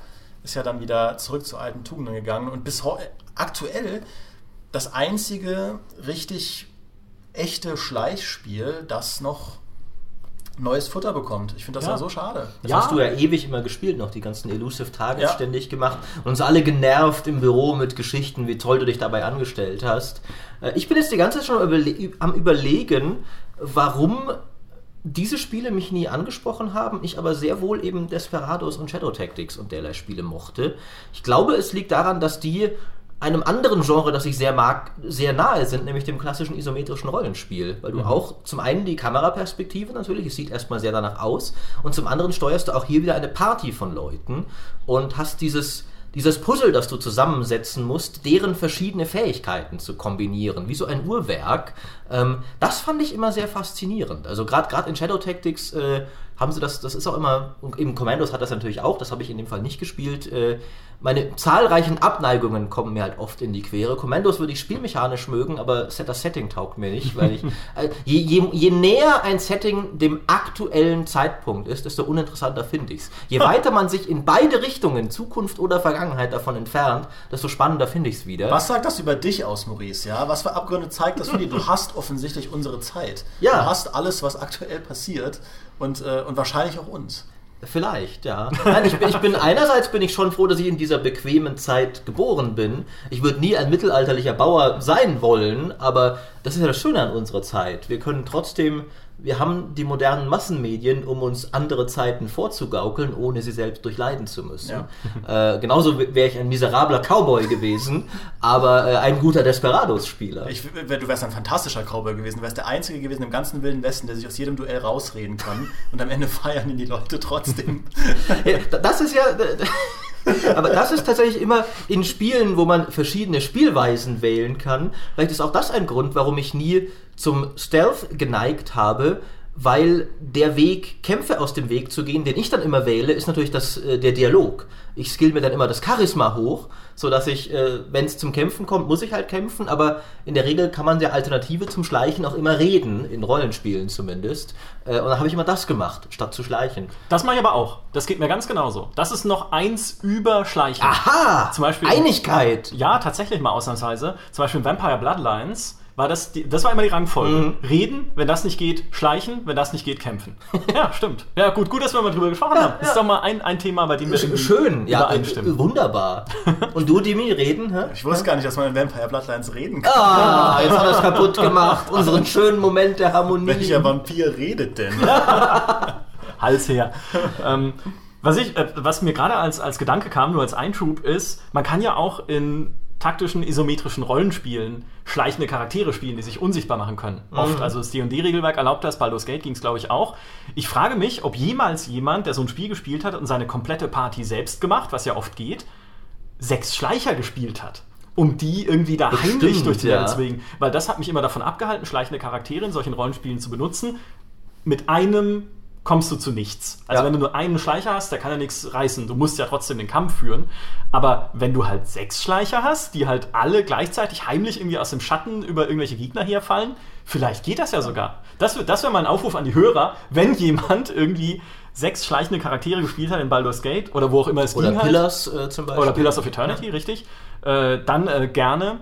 ist ja dann wieder zurück zu alten Tugenden gegangen und bis aktuell das einzige richtig echte Schleichspiel, das noch neues Futter bekommt. Ich finde das ja. Ja. so schade. Das Ja. hast du ja ewig immer gespielt, noch die ganzen Elusive Targets Ja. ständig gemacht und uns alle genervt im Büro mit Geschichten, wie toll du dich dabei angestellt hast. Äh, Ich bin jetzt die ganze Zeit schon am Überlegen, warum diese Spiele mich nie angesprochen haben, ich aber sehr wohl eben Desperados und Shadow Tactics und derlei Spiele mochte. Ich glaube, es liegt daran, dass die einem anderen Genre, das ich sehr mag, sehr nahe sind, nämlich dem klassischen isometrischen Rollenspiel. Weil du auch zum einen die Kameraperspektive natürlich, es sieht erstmal sehr danach aus, und zum anderen steuerst du auch hier wieder eine Party von Leuten und hast dieses, dieses Puzzle, das du zusammensetzen musst, deren verschiedene Fähigkeiten zu kombinieren, wie so ein Uhrwerk. Ähm, das fand ich immer sehr faszinierend. Also gerade in Shadow Tactics äh, haben sie das, das ist auch immer, und eben Commandos hat das natürlich auch, das habe ich in dem Fall nicht gespielt. Äh, meine zahlreichen Abneigungen kommen mir halt oft in die Quere. Commandos würde ich spielmechanisch mögen, aber das Setting taugt mir nicht, weil ich. äh, je, je, je näher ein Setting dem aktuellen Zeitpunkt ist, desto uninteressanter finde ich es. Je weiter man sich in beide Richtungen, Zukunft oder Vergangenheit, davon entfernt, desto spannender finde ich es wieder. Was sagt das über dich aus, Maurice? Ja? Was für Abgründe zeigt das für dich? Du hast offensichtlich unsere Zeit. Ja. Du hast alles, was aktuell passiert und, äh, und wahrscheinlich auch uns. Vielleicht, ja. Nein, ich, ich bin einerseits bin ich schon froh, dass ich in dieser bequemen Zeit geboren bin. Ich würde nie ein mittelalterlicher Bauer sein wollen, aber das ist ja das Schöne an unserer Zeit. Wir können trotzdem wir haben die modernen Massenmedien, um uns andere Zeiten vorzugaukeln, ohne sie selbst durchleiden zu müssen. Ja. Äh, genauso wäre ich ein miserabler Cowboy gewesen, aber äh, ein guter Desperados-Spieler. Du wärst ein fantastischer Cowboy gewesen. Du wärst der Einzige gewesen im ganzen Wilden Westen, der sich aus jedem Duell rausreden kann und am Ende feiern ihn die Leute trotzdem. das ist ja... Aber das ist tatsächlich immer in Spielen, wo man verschiedene Spielweisen wählen kann. Vielleicht ist auch das ein Grund, warum ich nie zum Stealth geneigt habe, weil der Weg, Kämpfe aus dem Weg zu gehen, den ich dann immer wähle, ist natürlich das, äh, der Dialog. Ich skill mir dann immer das Charisma hoch, so dass ich, äh, wenn es zum Kämpfen kommt, muss ich halt kämpfen, aber in der Regel kann man der Alternative zum Schleichen auch immer reden, in Rollenspielen zumindest. Äh, und dann habe ich immer das gemacht, statt zu schleichen. Das mache ich aber auch. Das geht mir ganz genauso. Das ist noch eins über Schleichen. Aha! Zum Beispiel, Einigkeit! Ja, tatsächlich mal ausnahmsweise. Zum Beispiel in Vampire Bloodlines war das, die, das war immer die Rangfolge. Mhm. Reden, wenn das nicht geht, schleichen, wenn das nicht geht, kämpfen. ja, stimmt. Ja, gut, gut, dass wir mal drüber gesprochen ja, haben. Ja. Ist doch mal ein, ein Thema, bei dem wir Schön, ja, äh, wunderbar. Und du, Dimi, reden? Hä? Ich wusste gar nicht, dass man in Vampire Bloodlines reden kann. Ah, jetzt hat er es kaputt gemacht. Unseren schönen Moment der Harmonie. Welcher Vampir redet denn? Hals her. ähm, was, ich, äh, was mir gerade als, als Gedanke kam, nur als Einschub, ist, man kann ja auch in taktischen, isometrischen Rollenspielen schleichende Charaktere spielen, die sich unsichtbar machen können. Mhm. Oft, also das D&D-Regelwerk erlaubt das, Baldur's Gate ging es, glaube ich, auch. Ich frage mich, ob jemals jemand, der so ein Spiel gespielt hat und seine komplette Party selbst gemacht, was ja oft geht, sechs Schleicher gespielt hat um die irgendwie da Bestimmt, heimlich durch die Welt zu bewegen. Weil das hat mich immer davon abgehalten, schleichende Charaktere in solchen Rollenspielen zu benutzen, mit einem kommst du zu nichts. Also ja. wenn du nur einen Schleicher hast, der kann ja nichts reißen. Du musst ja trotzdem den Kampf führen. Aber wenn du halt sechs Schleicher hast, die halt alle gleichzeitig heimlich irgendwie aus dem Schatten über irgendwelche Gegner herfallen, vielleicht geht das ja sogar. Das, das wäre mal ein Aufruf an die Hörer, wenn jemand irgendwie sechs schleichende Charaktere gespielt hat in Baldur's Gate oder wo auch immer es oder ging. Oder Pillars halt, äh, zum Beispiel. Oder Pillars of Eternity, ja. richtig. Äh, dann äh, gerne.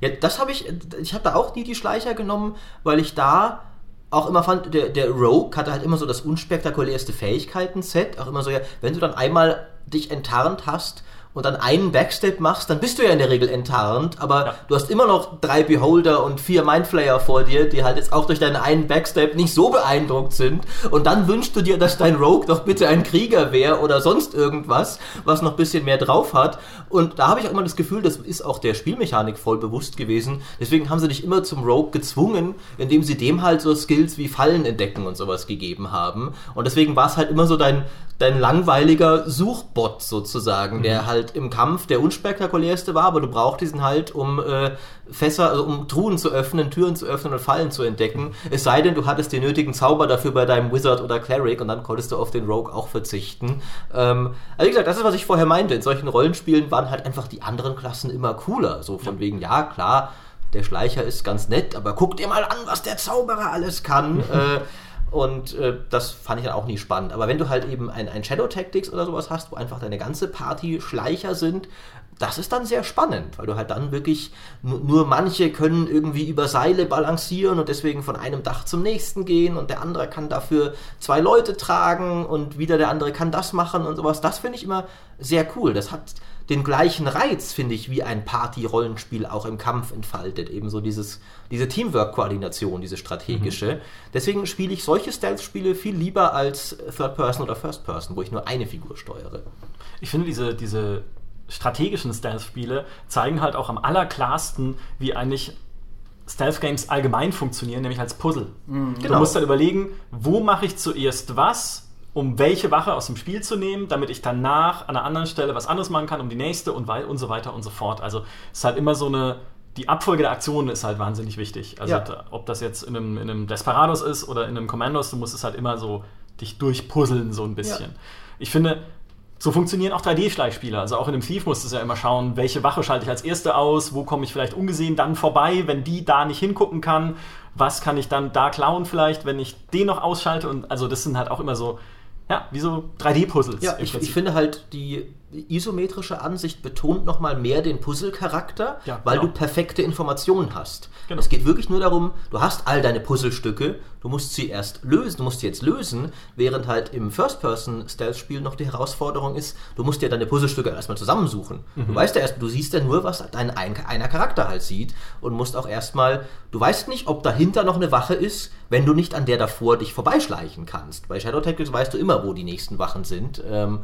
Ja, das habe ich, ich habe da auch nie die Schleicher genommen, weil ich da auch immer fand, der, der Rogue hatte halt immer so das unspektakulärste Fähigkeiten-Set. Auch immer so, ja, wenn du dann einmal dich enttarnt hast, und dann einen Backstep machst, dann bist du ja in der Regel enttarnt, aber ja. du hast immer noch drei Beholder und vier Mindflayer vor dir, die halt jetzt auch durch deinen einen Backstep nicht so beeindruckt sind. Und dann wünschst du dir, dass dein Rogue doch bitte ein Krieger wäre oder sonst irgendwas, was noch ein bisschen mehr drauf hat. Und da habe ich auch immer das Gefühl, das ist auch der Spielmechanik voll bewusst gewesen. Deswegen haben sie dich immer zum Rogue gezwungen, indem sie dem halt so Skills wie Fallen entdecken und sowas gegeben haben. Und deswegen war es halt immer so dein, dein langweiliger Suchbot sozusagen, mhm. der halt im Kampf der unspektakulärste war, aber du brauchst diesen halt, um äh, Fässer, also um Truhen zu öffnen, Türen zu öffnen und Fallen zu entdecken. Es sei denn, du hattest den nötigen Zauber dafür bei deinem Wizard oder Cleric und dann konntest du auf den Rogue auch verzichten. Ähm, also wie gesagt, das ist, was ich vorher meinte. In solchen Rollenspielen waren halt einfach die anderen Klassen immer cooler. So von wegen, ja, klar, der Schleicher ist ganz nett, aber guck dir mal an, was der Zauberer alles kann. äh, und äh, das fand ich dann auch nie spannend. Aber wenn du halt eben ein, ein Shadow Tactics oder sowas hast, wo einfach deine ganze Party Schleicher sind, das ist dann sehr spannend, weil du halt dann wirklich nur, nur manche können irgendwie über Seile balancieren und deswegen von einem Dach zum nächsten gehen und der andere kann dafür zwei Leute tragen und wieder der andere kann das machen und sowas. Das finde ich immer sehr cool. Das hat den gleichen Reiz, finde ich, wie ein Party-Rollenspiel auch im Kampf entfaltet. Ebenso dieses, diese Teamwork-Koordination, diese strategische. Mhm. Deswegen spiele ich solche Stealth-Spiele viel lieber als Third-Person oder First-Person, wo ich nur eine Figur steuere. Ich finde diese, diese strategischen Stealth-Spiele zeigen halt auch am allerklarsten, wie eigentlich Stealth-Games allgemein funktionieren, nämlich als Puzzle. Mhm, genau. Du musst dann überlegen, wo mache ich zuerst was, um welche Wache aus dem Spiel zu nehmen, damit ich danach an einer anderen Stelle was anderes machen kann, um die nächste und, und so weiter und so fort. Also es ist halt immer so eine, die Abfolge der Aktionen ist halt wahnsinnig wichtig. Also ja. ob das jetzt in einem, in einem Desperados ist oder in einem Commandos, du musst es halt immer so dich durchpuzzeln so ein bisschen. Ja. Ich finde, so funktionieren auch 3D-Schleichspiele. Also auch in dem Thief musst du ja immer schauen, welche Wache schalte ich als erste aus, wo komme ich vielleicht ungesehen dann vorbei, wenn die da nicht hingucken kann, was kann ich dann da klauen vielleicht, wenn ich den noch ausschalte und also das sind halt auch immer so Ja, wie so 3D-Puzzles. Ja, ich, ich, finde halt, die isometrische Ansicht betont nochmal mehr den Puzzle-Charakter, ja, weil genau. du perfekte Informationen hast. Genau. Es geht wirklich nur darum, du hast all deine Puzzlestücke, du musst sie erst lösen, du musst sie jetzt lösen, während halt im First-Person-Stealth-Spiel noch die Herausforderung ist, du musst dir deine Puzzlestücke erstmal zusammensuchen. Mhm. Du weißt ja erst, du siehst ja nur, was dein einer Charakter halt sieht und musst auch erstmal, du weißt nicht, ob dahinter noch eine Wache ist, wenn du nicht an der davor dich vorbeischleichen kannst. Bei Shadow Tactics weißt du immer, wo die nächsten Wachen sind. Ähm,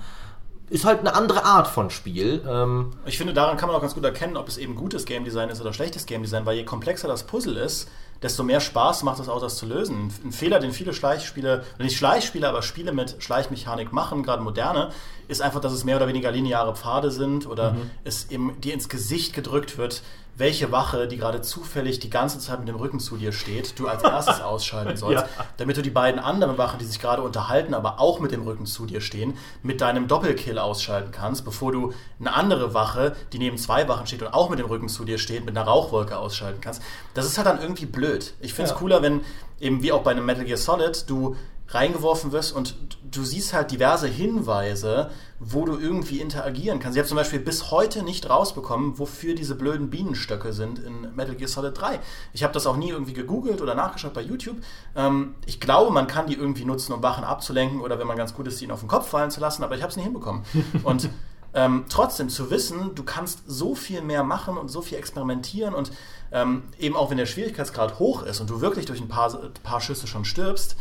ist halt eine andere Art von Spiel. Ähm ich finde, daran kann man auch ganz gut erkennen, ob es eben gutes Game Design ist oder schlechtes Game Design, weil je komplexer das Puzzle ist, desto mehr Spaß macht es auch, das zu lösen. Ein Fehler, den viele Schleichspiele, nicht Schleichspiele, aber Spiele mit Schleichmechanik machen, gerade moderne, ist einfach, dass es mehr oder weniger lineare Pfade sind oder mhm. es eben dir ins Gesicht gedrückt wird, welche Wache, die gerade zufällig die ganze Zeit mit dem Rücken zu dir steht, du als erstes ausschalten sollst, ja. damit du die beiden anderen Wachen, die sich gerade unterhalten, aber auch mit dem Rücken zu dir stehen, mit deinem Doppelkill ausschalten kannst, bevor du eine andere Wache, die neben zwei Wachen steht und auch mit dem Rücken zu dir steht, mit einer Rauchwolke ausschalten kannst. Das ist halt dann irgendwie blöd. Ich finde es ja. cooler, wenn eben wie auch bei einem Metal Gear Solid du reingeworfen wirst und du siehst halt diverse Hinweise, wo du irgendwie interagieren kannst. Ich habe zum Beispiel bis heute nicht rausbekommen, wofür diese blöden Bienenstöcke sind in Metal Gear Solid 3. Ich habe das auch nie irgendwie gegoogelt oder nachgeschaut bei YouTube. Ähm, ich glaube, man kann die irgendwie nutzen, um Wachen abzulenken oder wenn man ganz gut ist, sie ihn auf den Kopf fallen zu lassen, aber ich habe es nicht hinbekommen. Und ähm, trotzdem zu wissen, du kannst so viel mehr machen und so viel experimentieren und ähm, eben auch wenn der Schwierigkeitsgrad hoch ist und du wirklich durch ein paar, paar Schüsse schon stirbst,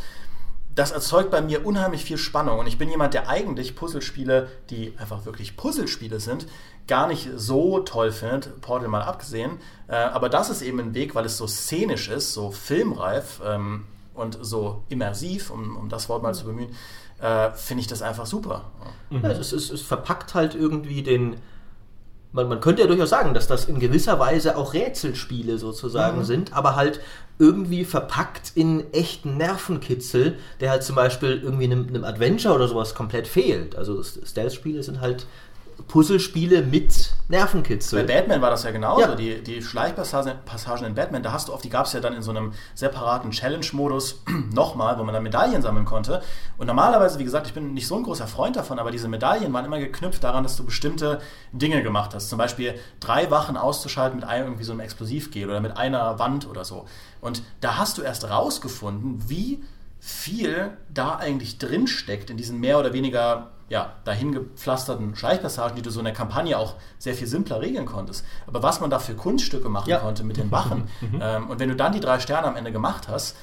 das erzeugt bei mir unheimlich viel Spannung. Und ich bin jemand, der eigentlich Puzzlespiele, die einfach wirklich Puzzlespiele sind, gar nicht so toll findet, Portal mal abgesehen. Äh, aber das ist eben ein Weg, weil es so szenisch ist, so filmreif ähm, und so immersiv, um, um das Wort mal zu bemühen, äh, finde ich das einfach super. Mhm. Ja, es, es, es verpackt halt irgendwie den, man, man, könnte ja durchaus sagen, dass das in gewisser Weise auch Rätselspiele sozusagen mhm. sind, aber halt irgendwie verpackt in echten Nervenkitzel, der halt zum Beispiel irgendwie einem, einem Adventure oder sowas komplett fehlt. Also Stealth-Spiele sind halt Puzzlespiele mit Nervenkitzel. Bei Batman war das ja genauso. Ja. Die, die Schleichpassagen in Batman, da hast du oft, die gab es ja dann in so einem separaten Challenge-Modus nochmal, wo man dann Medaillen sammeln konnte. Und normalerweise, wie gesagt, ich bin nicht so ein großer Freund davon, aber diese Medaillen waren immer geknüpft daran, dass du bestimmte Dinge gemacht hast. Zum Beispiel drei Wachen auszuschalten mit einem irgendwie so einem Explosivgel oder mit einer Wand oder so. Und da hast du erst rausgefunden, wie viel da eigentlich drin steckt in diesen mehr oder weniger ja, dahin gepflasterten Schleichpassagen, die du so in der Kampagne auch sehr viel simpler regeln konntest. Aber was man da für Kunststücke machen ja. konnte mit den Wachen mhm. ähm, und wenn du dann die drei Sterne am Ende gemacht hast,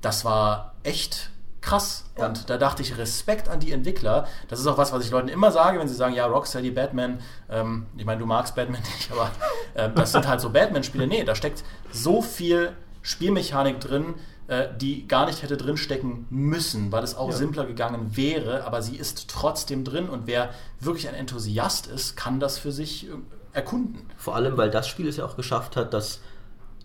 das war echt krass. Ja. Und da dachte ich, Respekt an die Entwickler. Das ist auch was, was ich Leuten immer sage, wenn sie sagen, ja, Rocksteady, Batman, ähm, ich meine, du magst Batman nicht, aber äh, das sind halt so Batman-Spiele. Nee, da steckt so viel Spielmechanik drin, äh, die gar nicht hätte drinstecken müssen, weil es auch ja. simpler gegangen wäre, aber sie ist trotzdem drin und wer wirklich ein Enthusiast ist, kann das für sich äh, erkunden. Vor allem, weil das Spiel es ja auch geschafft hat, dass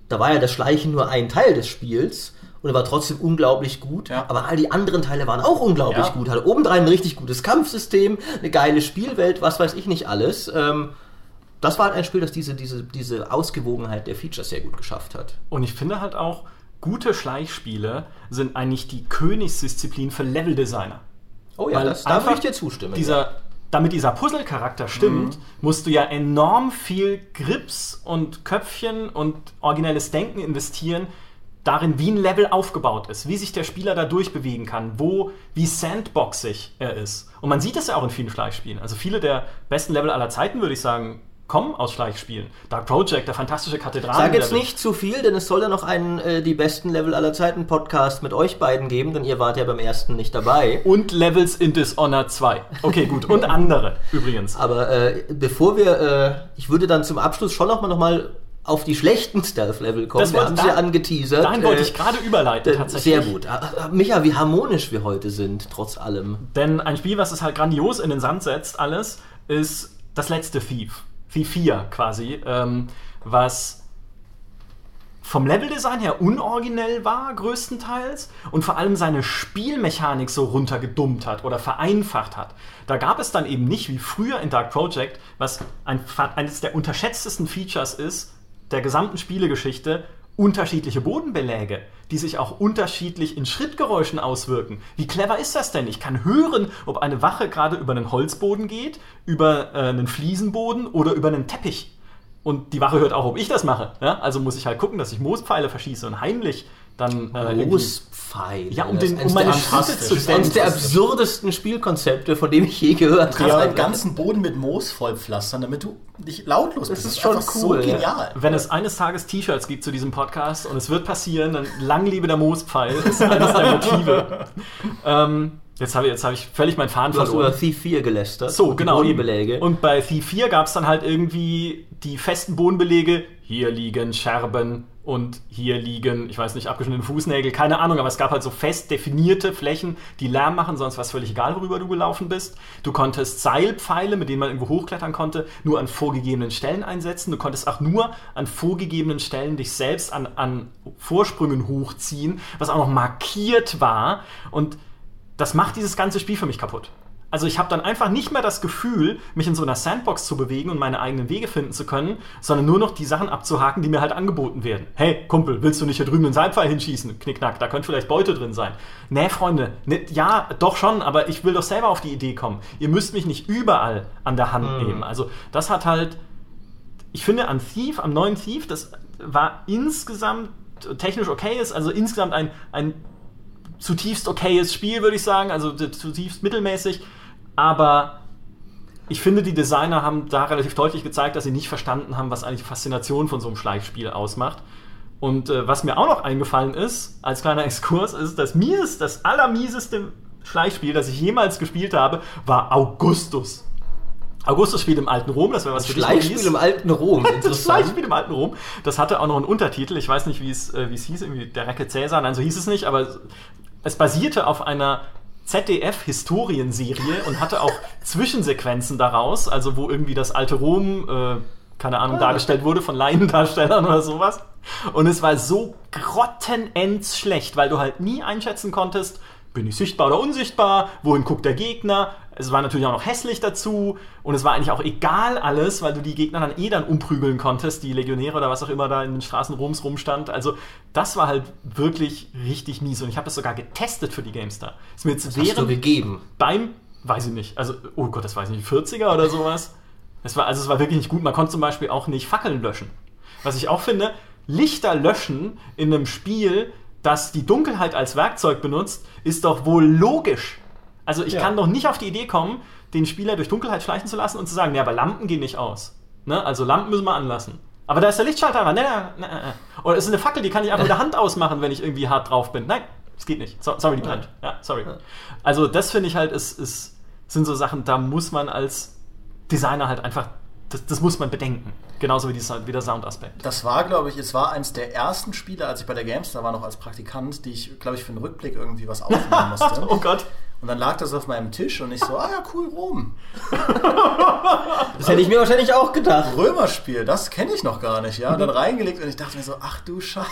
da war ja das Schleichen nur ein Teil des Spiels und er war trotzdem unglaublich gut. Ja. Aber all die anderen Teile waren auch unglaublich ja. gut. Hatte obendrein ein richtig gutes Kampfsystem, eine geile Spielwelt, was weiß ich nicht alles. Ähm, das war halt ein Spiel, das diese, diese, diese Ausgewogenheit der Features sehr gut geschafft hat. Und ich finde halt auch, gute Schleichspiele sind eigentlich die Königsdisziplin für Leveldesigner. Oh ja, das, da würde ich dir zustimmen. Dieser, ja. Damit dieser Puzzle-Charakter stimmt, mhm. musst du ja enorm viel Grips und Köpfchen und originelles Denken investieren, darin, wie ein Level aufgebaut ist, wie sich der Spieler da durchbewegen kann, wo, wie sandboxig er ist. Und man sieht das ja auch in vielen Schleichspielen. Also viele der besten Level aller Zeiten, würde ich sagen, kommen aus Schleichspielen. Dark Project, der fantastische Kathedralen. Sag jetzt nicht zu viel, denn es soll ja noch einen äh, die besten Level aller Zeiten Podcast mit euch beiden geben, denn ihr wart ja beim ersten nicht dabei. Und Levels in Dishonored 2. Okay, gut. Und andere übrigens. Aber äh, bevor wir, äh, ich würde dann zum Abschluss schon nochmal noch mal auf die schlechten Stealth-Level kommen. Das wir haben sie ja angeteasert. Dahin wollte ich gerade überleiten, äh, tatsächlich. Sehr gut. Micha, wie harmonisch wir heute sind, trotz allem. Denn ein Spiel, was es halt grandios in den Sand setzt, alles, ist das letzte Thief 4 quasi, ähm, was vom Leveldesign her unoriginell war, größtenteils, und vor allem seine Spielmechanik so runtergedummt hat oder vereinfacht hat. Da gab es dann eben nicht wie früher in Dark Project, was ein, eines der unterschätztesten Features ist der gesamten Spielegeschichte, unterschiedliche Bodenbeläge, die sich auch unterschiedlich in Schrittgeräuschen auswirken. Wie clever ist das denn? Ich kann hören, ob eine Wache gerade über einen Holzboden geht, über äh, einen Fliesenboden oder über einen Teppich. Und die Wache hört auch, ob ich das mache. Ja? Also muss ich halt gucken, dass ich Moospfeile verschieße und heimlich dann äh, Moospfeile. Ja, um, den, um meine Schritte zu Das ist eines der absurdesten Spielkonzepte, von dem ich je gehört habe. Ja, einen ganzen Boden mit Moos vollpflastern, damit du dich lautlos bist. Das ist schon cool. So genial. Wenn es eines Tages T-Shirts gibt zu diesem Podcast und es wird passieren, dann lang lebe der Moospfeil ist eines der Motive. ähm, Jetzt habe ich, hab ich völlig meinen Faden du verloren. Du hast über Thief 4 gelästert. So, genau. Bodenbeläge. Und bei Thief 4 gab es dann halt irgendwie die festen Bodenbelege. Hier liegen Scherben und hier liegen, ich weiß nicht, abgeschnittene Fußnägel, keine Ahnung, aber es gab halt so fest definierte Flächen, die Lärm machen, sonst war es völlig egal, worüber du gelaufen bist. Du konntest Seilpfeile, mit denen man irgendwo hochklettern konnte, nur an vorgegebenen Stellen einsetzen. Du konntest auch nur an vorgegebenen Stellen dich selbst an, an Vorsprüngen hochziehen, was auch noch markiert war. Und das macht dieses ganze Spiel für mich kaputt. Also ich habe dann einfach nicht mehr das Gefühl, mich in so einer Sandbox zu bewegen und meine eigenen Wege finden zu können, sondern nur noch die Sachen abzuhaken, die mir halt angeboten werden. Hey, Kumpel, willst du nicht hier drüben einen Seilpfeil hinschießen? Knickknack, da könnte vielleicht Beute drin sein. Nee, Freunde, ne, ja, doch schon, aber ich will doch selber auf die Idee kommen. Ihr müsst mich nicht überall an der Hand mhm. nehmen. Also das hat halt, ich finde an Thief, am neuen Thief, das war insgesamt technisch okay ist, also insgesamt ein, ein zutiefst okayes Spiel, würde ich sagen, also zutiefst mittelmäßig, aber ich finde, die Designer haben da relativ deutlich gezeigt, dass sie nicht verstanden haben, was eigentlich die Faszination von so einem Schleichspiel ausmacht. Und äh, was mir auch noch eingefallen ist, als kleiner Exkurs, ist, dass mir ist das allermieseste Schleichspiel, das ich jemals gespielt habe, war Augustus. Augustus spielt im alten Rom, das wäre was für dich. Schleichspiel im alten Rom, das Schleichspiel im alten Rom. Das hatte auch noch einen Untertitel, ich weiß nicht, wie es, äh, wie es hieß, irgendwie der Recke Cäsar, nein, so hieß es nicht, aber es basierte auf einer ZDF-Historienserie und hatte auch Zwischensequenzen daraus, also wo irgendwie das alte Rom, äh, keine Ahnung, ah. dargestellt wurde von Laiendarstellern oder sowas. Und es war so grottenends schlecht, weil du halt nie einschätzen konntest, bin ich sichtbar oder unsichtbar, wohin guckt der Gegner, es war natürlich auch noch hässlich dazu und es war eigentlich auch egal alles, weil du die Gegner dann eh dann umprügeln konntest, die Legionäre oder was auch immer da in den Straßen Roms rumstand. Also das war halt wirklich richtig mies und ich habe das sogar getestet für die GameStar. Ist mir jetzt das hast du gegeben? Beim, weiß ich nicht, also oh Gott, das weiß ich nicht, 40er oder sowas. Es war, also es war wirklich nicht gut. Man konnte zum Beispiel auch nicht Fackeln löschen. Was ich auch finde, Lichter löschen in einem Spiel, das die Dunkelheit als Werkzeug benutzt, ist doch wohl logisch. Also ich ja. kann doch nicht auf die Idee kommen, den Spieler durch Dunkelheit schleichen zu lassen und zu sagen, nee, aber Lampen gehen nicht aus. Ne? Also Lampen müssen wir anlassen. Aber da ist der Lichtschalter dran. Nee, nee, nee, Oder es ist eine Fackel, die kann ich einfach mit der Hand ausmachen, wenn ich irgendwie hart drauf bin. Nein, es geht nicht. So, sorry, die brennt. Ja, sorry. Also das finde ich halt, ist, ist, sind so Sachen, da muss man als Designer halt einfach, das, das muss man bedenken. Genauso wie, die, wie der Soundaspekt. Das war, glaube ich, es war eins der ersten Spiele, als ich bei der GameStar war, noch als Praktikant, die ich, glaube ich, für einen Rückblick irgendwie was aufnehmen musste. oh Gott. Und dann lag das auf meinem Tisch und ich so, ah ja, cool, Rom. das hätte ich mir wahrscheinlich auch gedacht. Römerspiel, das kenne ich noch gar nicht, ja. Und dann reingelegt und ich dachte mir so, ach du Scheiße,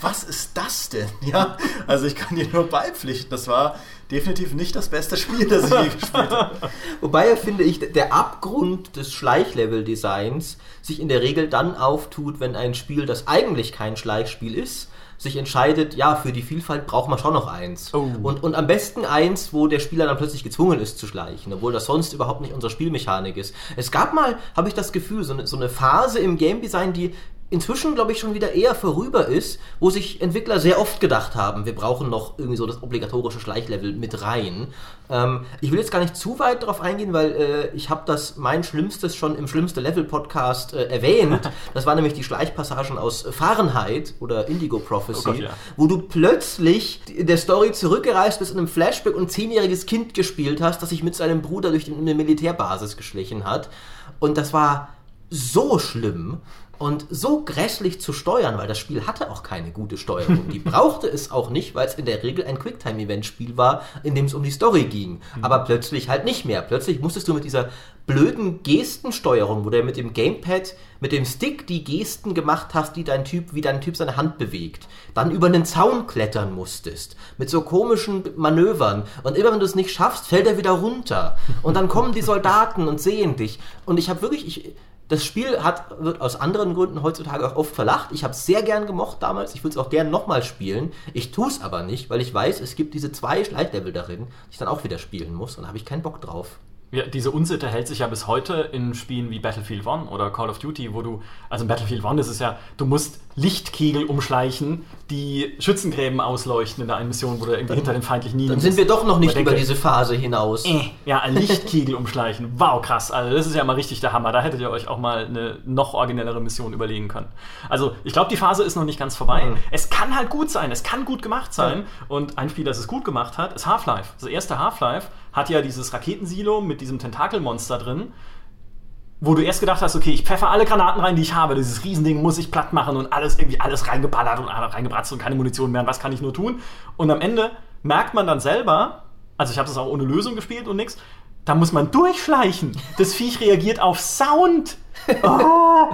was ist das denn? Ja, also ich kann dir nur beipflichten, das war definitiv nicht das beste Spiel, das ich je gespielt habe. Wobei finde ich, der Abgrund des Schleichlevel-Designs sich in der Regel dann auftut, wenn ein Spiel, das eigentlich kein Schleichspiel ist, sich entscheidet, ja, für die Vielfalt braucht man schon noch eins. Oh. Und, und am besten eins, wo der Spieler dann plötzlich gezwungen ist zu schleichen, obwohl das sonst überhaupt nicht unsere Spielmechanik ist. Es gab mal, habe ich das Gefühl, so eine, so eine Phase im Game Design, die inzwischen, glaube ich, schon wieder eher vorüber ist, wo sich Entwickler sehr oft gedacht haben, wir brauchen noch irgendwie so das obligatorische Schleichlevel mit rein. Ähm, ich will jetzt gar nicht zu weit darauf eingehen, weil äh, ich habe das mein Schlimmstes schon im Schlimmste Level Podcast äh, erwähnt. Das waren nämlich die Schleichpassagen aus Fahrenheit oder Indigo Prophecy, oh Gott, ja. wo du plötzlich der Story zurückgereist bist in einem Flashback und ein zehnjähriges Kind gespielt hast, das sich mit seinem Bruder durch eine Militärbasis geschlichen hat. Und das war so schlimm und so grässlich zu steuern, weil das Spiel hatte auch keine gute Steuerung. Die brauchte es auch nicht, weil es in der Regel ein Quicktime-Event-Spiel war, in dem es um die Story ging. Mhm. Aber plötzlich halt nicht mehr. Plötzlich musstest du mit dieser blöden Gestensteuerung, wo du mit dem Gamepad, mit dem Stick die Gesten gemacht hast, die dein Typ, wie dein Typ seine Hand bewegt, dann über einen Zaun klettern musstest, mit so komischen Manövern. Und immer wenn du es nicht schaffst, fällt er wieder runter. Und dann kommen die Soldaten und sehen dich. Und ich habe wirklich, ich, Das Spiel hat, wird aus anderen Gründen heutzutage auch oft verlacht. Ich habe es sehr gern gemocht damals. Ich würde es auch gern nochmal spielen. Ich tue es aber nicht, weil ich weiß, es gibt diese zwei Schleichlevel darin, die ich dann auch wieder spielen muss. Und da habe ich keinen Bock drauf. Ja, diese Unsitte hält sich ja bis heute in Spielen wie Battlefield 1 oder Call of Duty, wo du, also in Battlefield 1 ist es ja, du musst Lichtkegel umschleichen, die Schützengräben ausleuchten in der einen Mission, wo du irgendwie hinter den feindlichen Linien Dann sind wir doch noch nicht über diese Phase hinaus. Äh, ja, Lichtkegel umschleichen. Wow, krass. Also das ist ja mal richtig der Hammer. Da hättet ihr euch auch mal eine noch originellere Mission überlegen können. Also ich glaube, die Phase ist noch nicht ganz vorbei. Mhm. Es kann halt gut sein, es kann gut gemacht sein. Mhm. Und ein Spiel, das es gut gemacht hat, ist Half-Life. Das erste Half-Life hat ja dieses Raketensilo mit diesem Tentakelmonster drin, wo du erst gedacht hast, okay, ich pfeffer alle Granaten rein, die ich habe, dieses Riesending muss ich platt machen und alles irgendwie alles reingeballert und reingebratzt und keine Munition mehr und was kann ich nur tun? Und am Ende merkt man dann selber, also ich habe das auch ohne Lösung gespielt und nichts, da muss man durchschleichen. Das Viech reagiert auf Sound. Oh.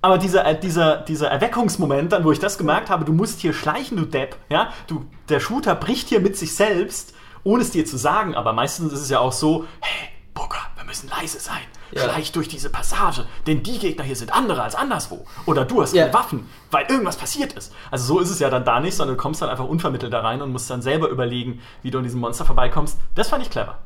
Aber dieser, äh, dieser, dieser Erweckungsmoment, dann, wo ich das gemerkt habe, du musst hier schleichen, du Depp, ja, du, der Shooter bricht hier mit sich selbst ohne es dir zu sagen, aber meistens ist es ja auch so, hey, Booker, wir müssen leise sein. Ja. Schleich durch diese Passage, denn die Gegner hier sind andere als anderswo. Oder du hast keine ja. Waffen, weil irgendwas passiert ist. Also so ist es ja dann da nicht, sondern du kommst dann einfach unvermittelt da rein und musst dann selber überlegen, wie du an diesem Monster vorbeikommst. Das fand ich clever.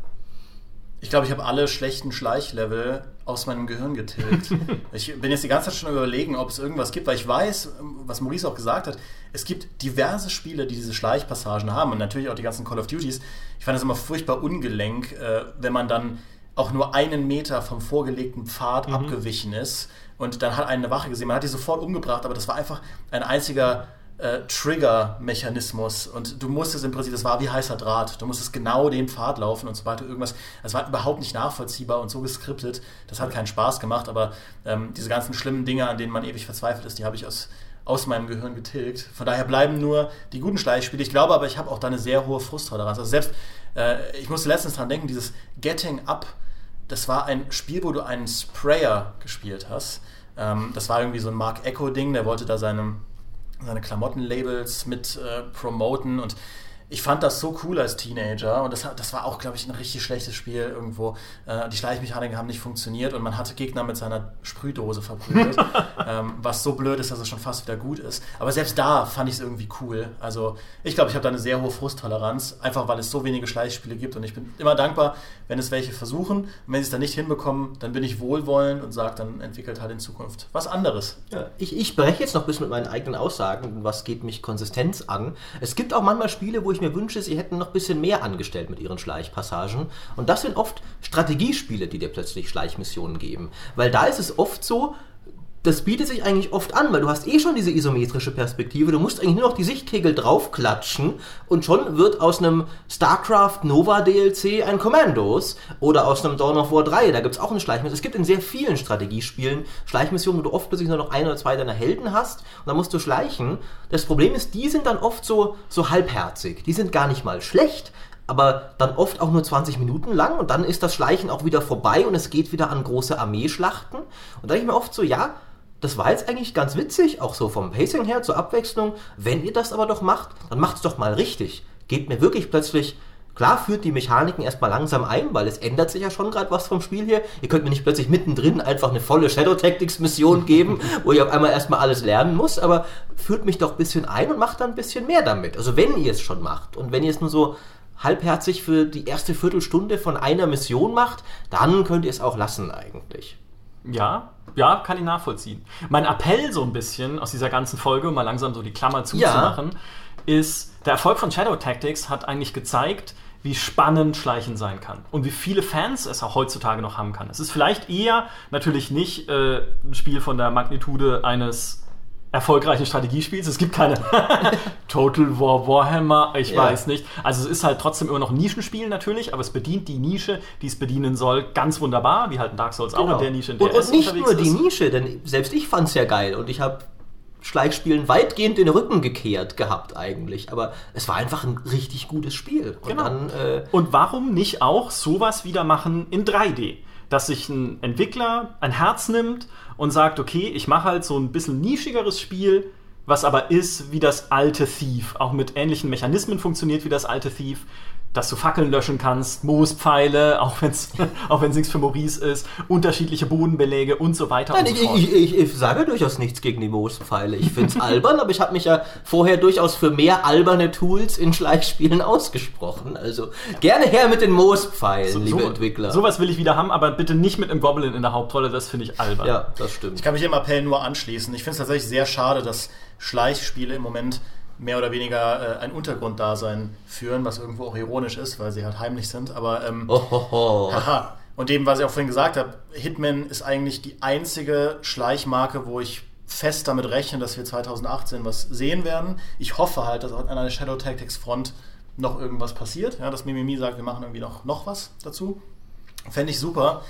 Ich glaube, ich habe alle schlechten Schleichlevel aus meinem Gehirn getilgt. ich bin jetzt die ganze Zeit schon überlegen, ob es irgendwas gibt, weil ich weiß, was Maurice auch gesagt hat, es gibt diverse Spiele, die diese Schleichpassagen haben und natürlich auch die ganzen Call of Duties. Ich fand es immer furchtbar ungelenk, äh, wenn man dann auch nur einen Meter vom vorgelegten Pfad mhm. abgewichen ist und dann hat eine Wache gesehen. Man hat die sofort umgebracht, aber das war einfach ein einziger äh, Trigger-Mechanismus und du musstest im Prinzip, das war wie heißer Draht, du musstest genau den Pfad laufen und so weiter, irgendwas, das war überhaupt nicht nachvollziehbar und so geskriptet, das hat keinen Spaß gemacht, aber ähm, diese ganzen schlimmen Dinge, an denen man ewig verzweifelt ist, die habe ich aus, aus meinem Gehirn getilgt. Von daher bleiben nur die guten Schleichspiele. Ich glaube aber, ich habe auch da eine sehr hohe Frusttoleranz. Also selbst, äh, ich musste letztens dran denken, dieses Getting Up, das war ein Spiel, wo du einen Sprayer gespielt hast. Ähm, das war irgendwie so ein Mark Echo-Ding, der wollte da seinem seine Klamottenlabels mit äh, promoten und ich fand das so cool als Teenager und das, das war auch, glaube ich, ein richtig schlechtes Spiel irgendwo. Äh, die Schleichmechaniken haben nicht funktioniert und man hatte Gegner mit seiner Sprühdose verprügelt, ähm, was so blöd ist, dass es schon fast wieder gut ist. Aber selbst da fand ich es irgendwie cool. Also ich glaube, ich habe da eine sehr hohe Frusttoleranz, einfach weil es so wenige Schleichspiele gibt und ich bin immer dankbar, wenn es welche versuchen. Und wenn sie es dann nicht hinbekommen, dann bin ich wohlwollend und sage, dann entwickelt halt in Zukunft was anderes. Ja, ich, ich breche jetzt noch ein bisschen mit meinen eigenen Aussagen, was geht mich Konsistenz an. Es gibt auch manchmal Spiele, wo ich mir wünsche, sie hätten noch ein bisschen mehr angestellt mit ihren Schleichpassagen. Und das sind oft Strategiespiele, die dir plötzlich Schleichmissionen geben. Weil da ist es oft so, das bietet sich eigentlich oft an, weil du hast eh schon diese isometrische Perspektive. Du musst eigentlich nur noch die Sichtkegel draufklatschen und schon wird aus einem StarCraft Nova DLC ein Commandos oder aus einem Dawn of War 3, da gibt es auch eine Schleichmission. Es gibt in sehr vielen Strategiespielen Schleichmissionen, wo du oft plötzlich nur noch ein oder zwei deiner Helden hast und dann musst du schleichen. Das Problem ist, die sind dann oft so, so halbherzig. Die sind gar nicht mal schlecht, aber dann oft auch nur 20 Minuten lang und dann ist das Schleichen auch wieder vorbei und es geht wieder an große Armeeschlachten. Und da denke ich mir oft so, ja, das war jetzt eigentlich ganz witzig, auch so vom Pacing her zur Abwechslung. Wenn ihr das aber doch macht, dann macht es doch mal richtig. Gebt mir wirklich plötzlich Klar führt die Mechaniken erstmal langsam ein, weil es ändert sich ja schon gerade was vom Spiel hier. Ihr könnt mir nicht plötzlich mittendrin einfach eine volle Shadow Tactics Mission geben, wo ich auf einmal erstmal alles lernen muss, aber führt mich doch ein bisschen ein und macht dann ein bisschen mehr damit. Also wenn ihr es schon macht und wenn ihr es nur so halbherzig für die erste Viertelstunde von einer Mission macht, dann könnt ihr es auch lassen eigentlich. Ja, ja, kann ich nachvollziehen. Mein Appell so ein bisschen aus dieser ganzen Folge, um mal langsam so die Klammer zuzumachen, ja. ist, der Erfolg von Shadow Tactics hat eigentlich gezeigt, wie spannend Schleichen sein kann und wie viele Fans es auch heutzutage noch haben kann. Es ist vielleicht eher natürlich nicht äh, ein Spiel von der Magnitude eines erfolgreichen Strategiespiels. Es gibt keine Total War Warhammer, ich ja. weiß nicht. Also es ist halt trotzdem immer noch ein Nischenspiel natürlich, aber es bedient die Nische, die es bedienen soll, ganz wunderbar, wie halt ein Dark Souls genau. auch in der Nische, in der und, es und nicht nur die Nische, denn selbst ich fand es ja geil und ich habe Schleichspielen weitgehend den Rücken gekehrt gehabt eigentlich, aber es war einfach ein richtig gutes Spiel. Und, genau. dann, äh und warum nicht auch sowas wieder machen in 3D? Dass sich ein Entwickler ein Herz nimmt und sagt, okay, ich mache halt so ein bisschen nischigeres Spiel, was aber ist wie das alte Thief, auch mit ähnlichen Mechanismen funktioniert wie das alte Thief. Dass du Fackeln löschen kannst, Moospfeile, auch wenn es auch wenn's nichts für Maurice ist, unterschiedliche Bodenbeläge und so weiter Nein, und ich, so fort. ich, ich, ich sage durchaus nichts gegen die Moospfeile. Ich finde es albern, aber ich habe mich ja vorher durchaus für mehr alberne Tools in Schleichspielen ausgesprochen. Also gerne her mit den Moospfeilen, liebe Entwickler. Sowas will ich wieder haben, aber bitte nicht mit einem Goblin in der Hauptrolle, das finde ich albern. ja, das stimmt. Ich kann mich dem Appell nur anschließen. Ich finde es tatsächlich sehr schade, dass Schleichspiele im Moment mehr oder weniger äh, ein Untergrunddasein führen, was irgendwo auch ironisch ist, weil sie halt heimlich sind. Aber ähm, Oh, ho, ho. Haha. Und dem, was ich auch vorhin gesagt habe, Hitman ist eigentlich die einzige Schleichmarke, wo ich fest damit rechne, dass wir 2018 was sehen werden. Ich hoffe halt, dass an einer Shadow Tactics Front noch irgendwas passiert. Ja, dass Mimimi sagt, wir machen irgendwie noch, noch was dazu. Fände ich super.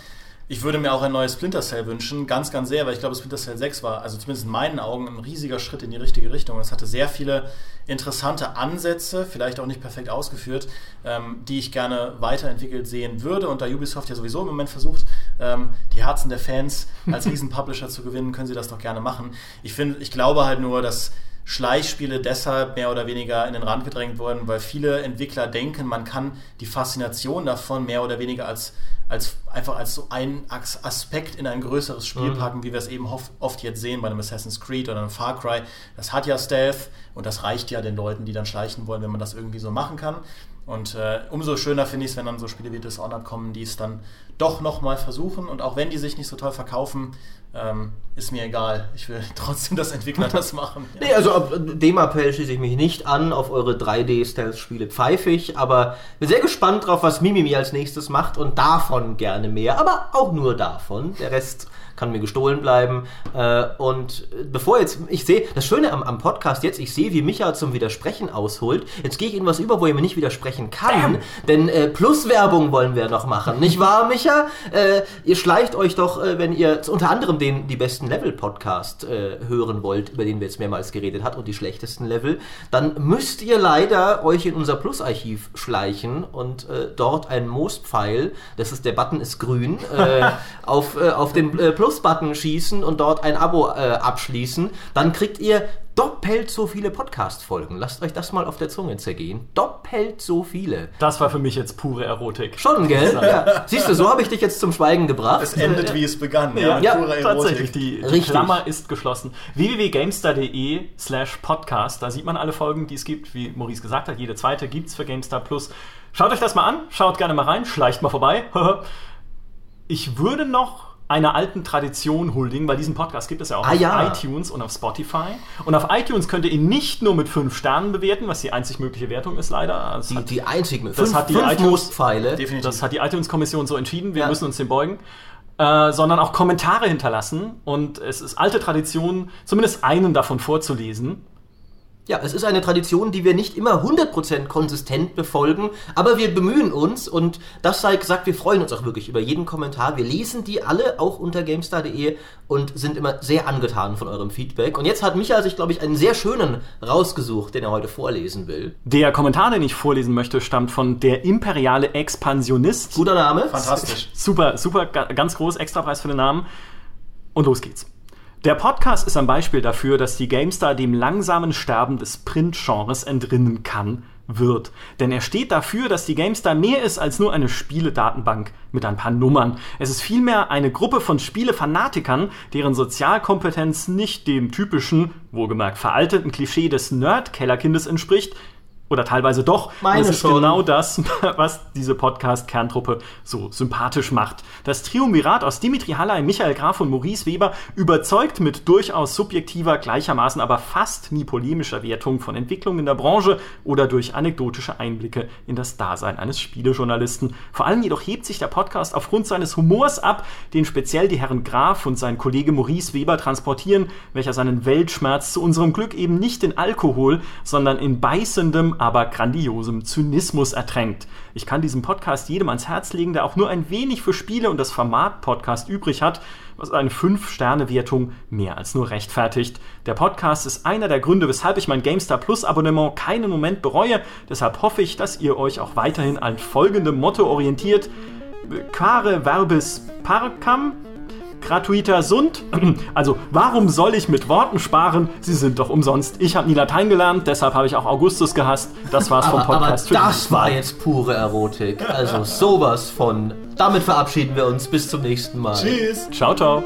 Ich würde mir auch ein neues Splinter Cell wünschen, ganz, ganz sehr, weil ich glaube, Splinter Cell 6 war, also zumindest in meinen Augen, ein riesiger Schritt in die richtige Richtung. Es hatte sehr viele interessante Ansätze, vielleicht auch nicht perfekt ausgeführt, ähm, die ich gerne weiterentwickelt sehen würde. Und da Ubisoft ja sowieso im Moment versucht, ähm, die Herzen der Fans als Riesenpublisher zu gewinnen, können sie das doch gerne machen. Ich finde, ich glaube halt nur, dass Schleichspiele deshalb mehr oder weniger in den Rand gedrängt wurden, weil viele Entwickler denken, man kann die Faszination davon mehr oder weniger als, als einfach als so As- Aspekt in ein größeres Spiel packen, wie wir es eben oft, oft jetzt sehen bei einem Assassin's Creed oder einem Far Cry. Das hat ja Stealth und das reicht ja den Leuten, die dann schleichen wollen, wenn man das irgendwie so machen kann. Und äh, umso schöner finde ich es, wenn dann so Spiele wie Dishonored kommen, die es dann doch nochmal versuchen. Und auch wenn die sich nicht so toll verkaufen, ähm, ist mir egal. Ich will trotzdem, dass Entwickler das machen. Ja. Nee, also ab dem Appell schließe ich mich nicht an. Auf eure 3D-Stealth-Spiele pfeife ich, aber bin sehr gespannt drauf, was Mimimi als nächstes macht und davon gerne mehr, aber auch nur davon. Der Rest kann mir gestohlen bleiben. Äh, und bevor jetzt, ich sehe, das Schöne am, am Podcast jetzt, ich sehe, wie Micha zum Widersprechen ausholt. Jetzt gehe ich in was über, wo er mir nicht widersprechen kann, denn äh, Pluswerbung wollen wir noch machen. Nicht wahr, Micha? Äh, ihr schleicht euch doch, äh, wenn ihr unter anderem den die besten Level-Podcast äh, hören wollt, über den wir jetzt mehrmals geredet hat und die schlechtesten Level, dann müsst ihr leider euch in unser Plus-Archiv schleichen und äh, dort einen Moospfeil, das ist der Button ist grün, auf, auf den äh, Plus-Button schießen und dort ein Abo äh, abschließen. Dann kriegt ihr doppelt so viele Podcast-Folgen. Lasst euch das mal auf der Zunge zergehen. Doppelt so viele. Das war für mich jetzt pure Erotik. Schon, gell? Ja. Siehst du, so habe ich dich jetzt zum Schweigen gebracht. Es endet, wie es begann. Ja, Ja, purer Erotik. tatsächlich. Die, die. Klammer ist geschlossen. www.gamestar.de slash podcast. Da sieht man alle Folgen, die es gibt. Wie Maurice gesagt hat, jede zweite gibt es für GameStar Plus. Schaut euch das mal an. Schaut gerne mal rein. Schleicht mal vorbei. ich würde noch einer alten Tradition huldigen, weil diesen Podcast gibt es ja auch Ah, auf ja. iTunes und auf Spotify. Und auf iTunes könnt ihr ihn nicht nur mit fünf Sternen bewerten, was die einzig mögliche Wertung ist, leider. Es Die, hat- die einzigen. Das fünf hat die fünf iTunes-. Definitiv. das hat die iTunes-Kommission so entschieden, wir Ja. müssen uns dem beugen. Äh, sondern auch Kommentare hinterlassen. Und es ist alte Tradition, zumindest einen davon vorzulesen. Ja, es ist eine Tradition, die wir nicht immer 100% konsistent befolgen, aber wir bemühen uns und das sei gesagt, wir freuen uns auch wirklich über jeden Kommentar. Wir lesen die alle auch unter gamestar.de und sind immer sehr angetan von eurem Feedback. Und jetzt hat Michael sich, glaube ich, einen sehr schönen rausgesucht, den er heute vorlesen will. Der Kommentar, den ich vorlesen möchte, stammt von der imperiale Expansionist. Guter Name. Fantastisch. Super, super, ga- ganz groß, Extrapreis für den Namen. Und los geht's. Der Podcast ist ein Beispiel dafür, dass die GameStar dem langsamen Sterben des Print-Genres entrinnen kann, wird. Denn er steht dafür, dass die GameStar mehr ist als nur eine Spieledatenbank mit ein paar Nummern. Es ist vielmehr eine Gruppe von Spielefanatikern, deren Sozialkompetenz nicht dem typischen, wohlgemerkt veralteten Klischee des Nerd-Kellerkindes entspricht, oder teilweise doch. Meine Und es ist schon. genau das, was diese Podcast-Kerntruppe so sympathisch macht. Das Triumvirat aus Dimitri Halley, Michael Graf und Maurice Weber überzeugt mit durchaus subjektiver, gleichermaßen aber fast nie polemischer Wertung von Entwicklungen in der Branche oder durch anekdotische Einblicke in das Dasein eines Spielejournalisten. Vor allem jedoch hebt sich der Podcast aufgrund seines Humors ab, den speziell die Herren Graf und sein Kollege Maurice Weber transportieren, welcher seinen Weltschmerz zu unserem Glück eben nicht in Alkohol, sondern in beißendem, aber grandiosem Zynismus ertränkt. Ich kann diesen Podcast jedem ans Herz legen, der auch nur ein wenig für Spiele und das Format Podcast übrig hat, was eine 5-Sterne-Wertung mehr als nur rechtfertigt. Der Podcast ist einer der Gründe, weshalb ich mein GameStar Plus Abonnement keinen Moment bereue. Deshalb hoffe ich, dass ihr euch auch weiterhin an folgendem Motto orientiert. Quare verbis parcam, gratuiter Sund. Also, warum soll ich mit Worten sparen? Sie sind doch umsonst. Ich habe nie Latein gelernt, deshalb habe ich auch Augustus gehasst. Das war's vom Aber, aber Podcast. für das war jetzt pure Erotik. Also sowas von. Damit verabschieden wir uns. Bis zum nächsten Mal. Tschüss. Ciao, ciao.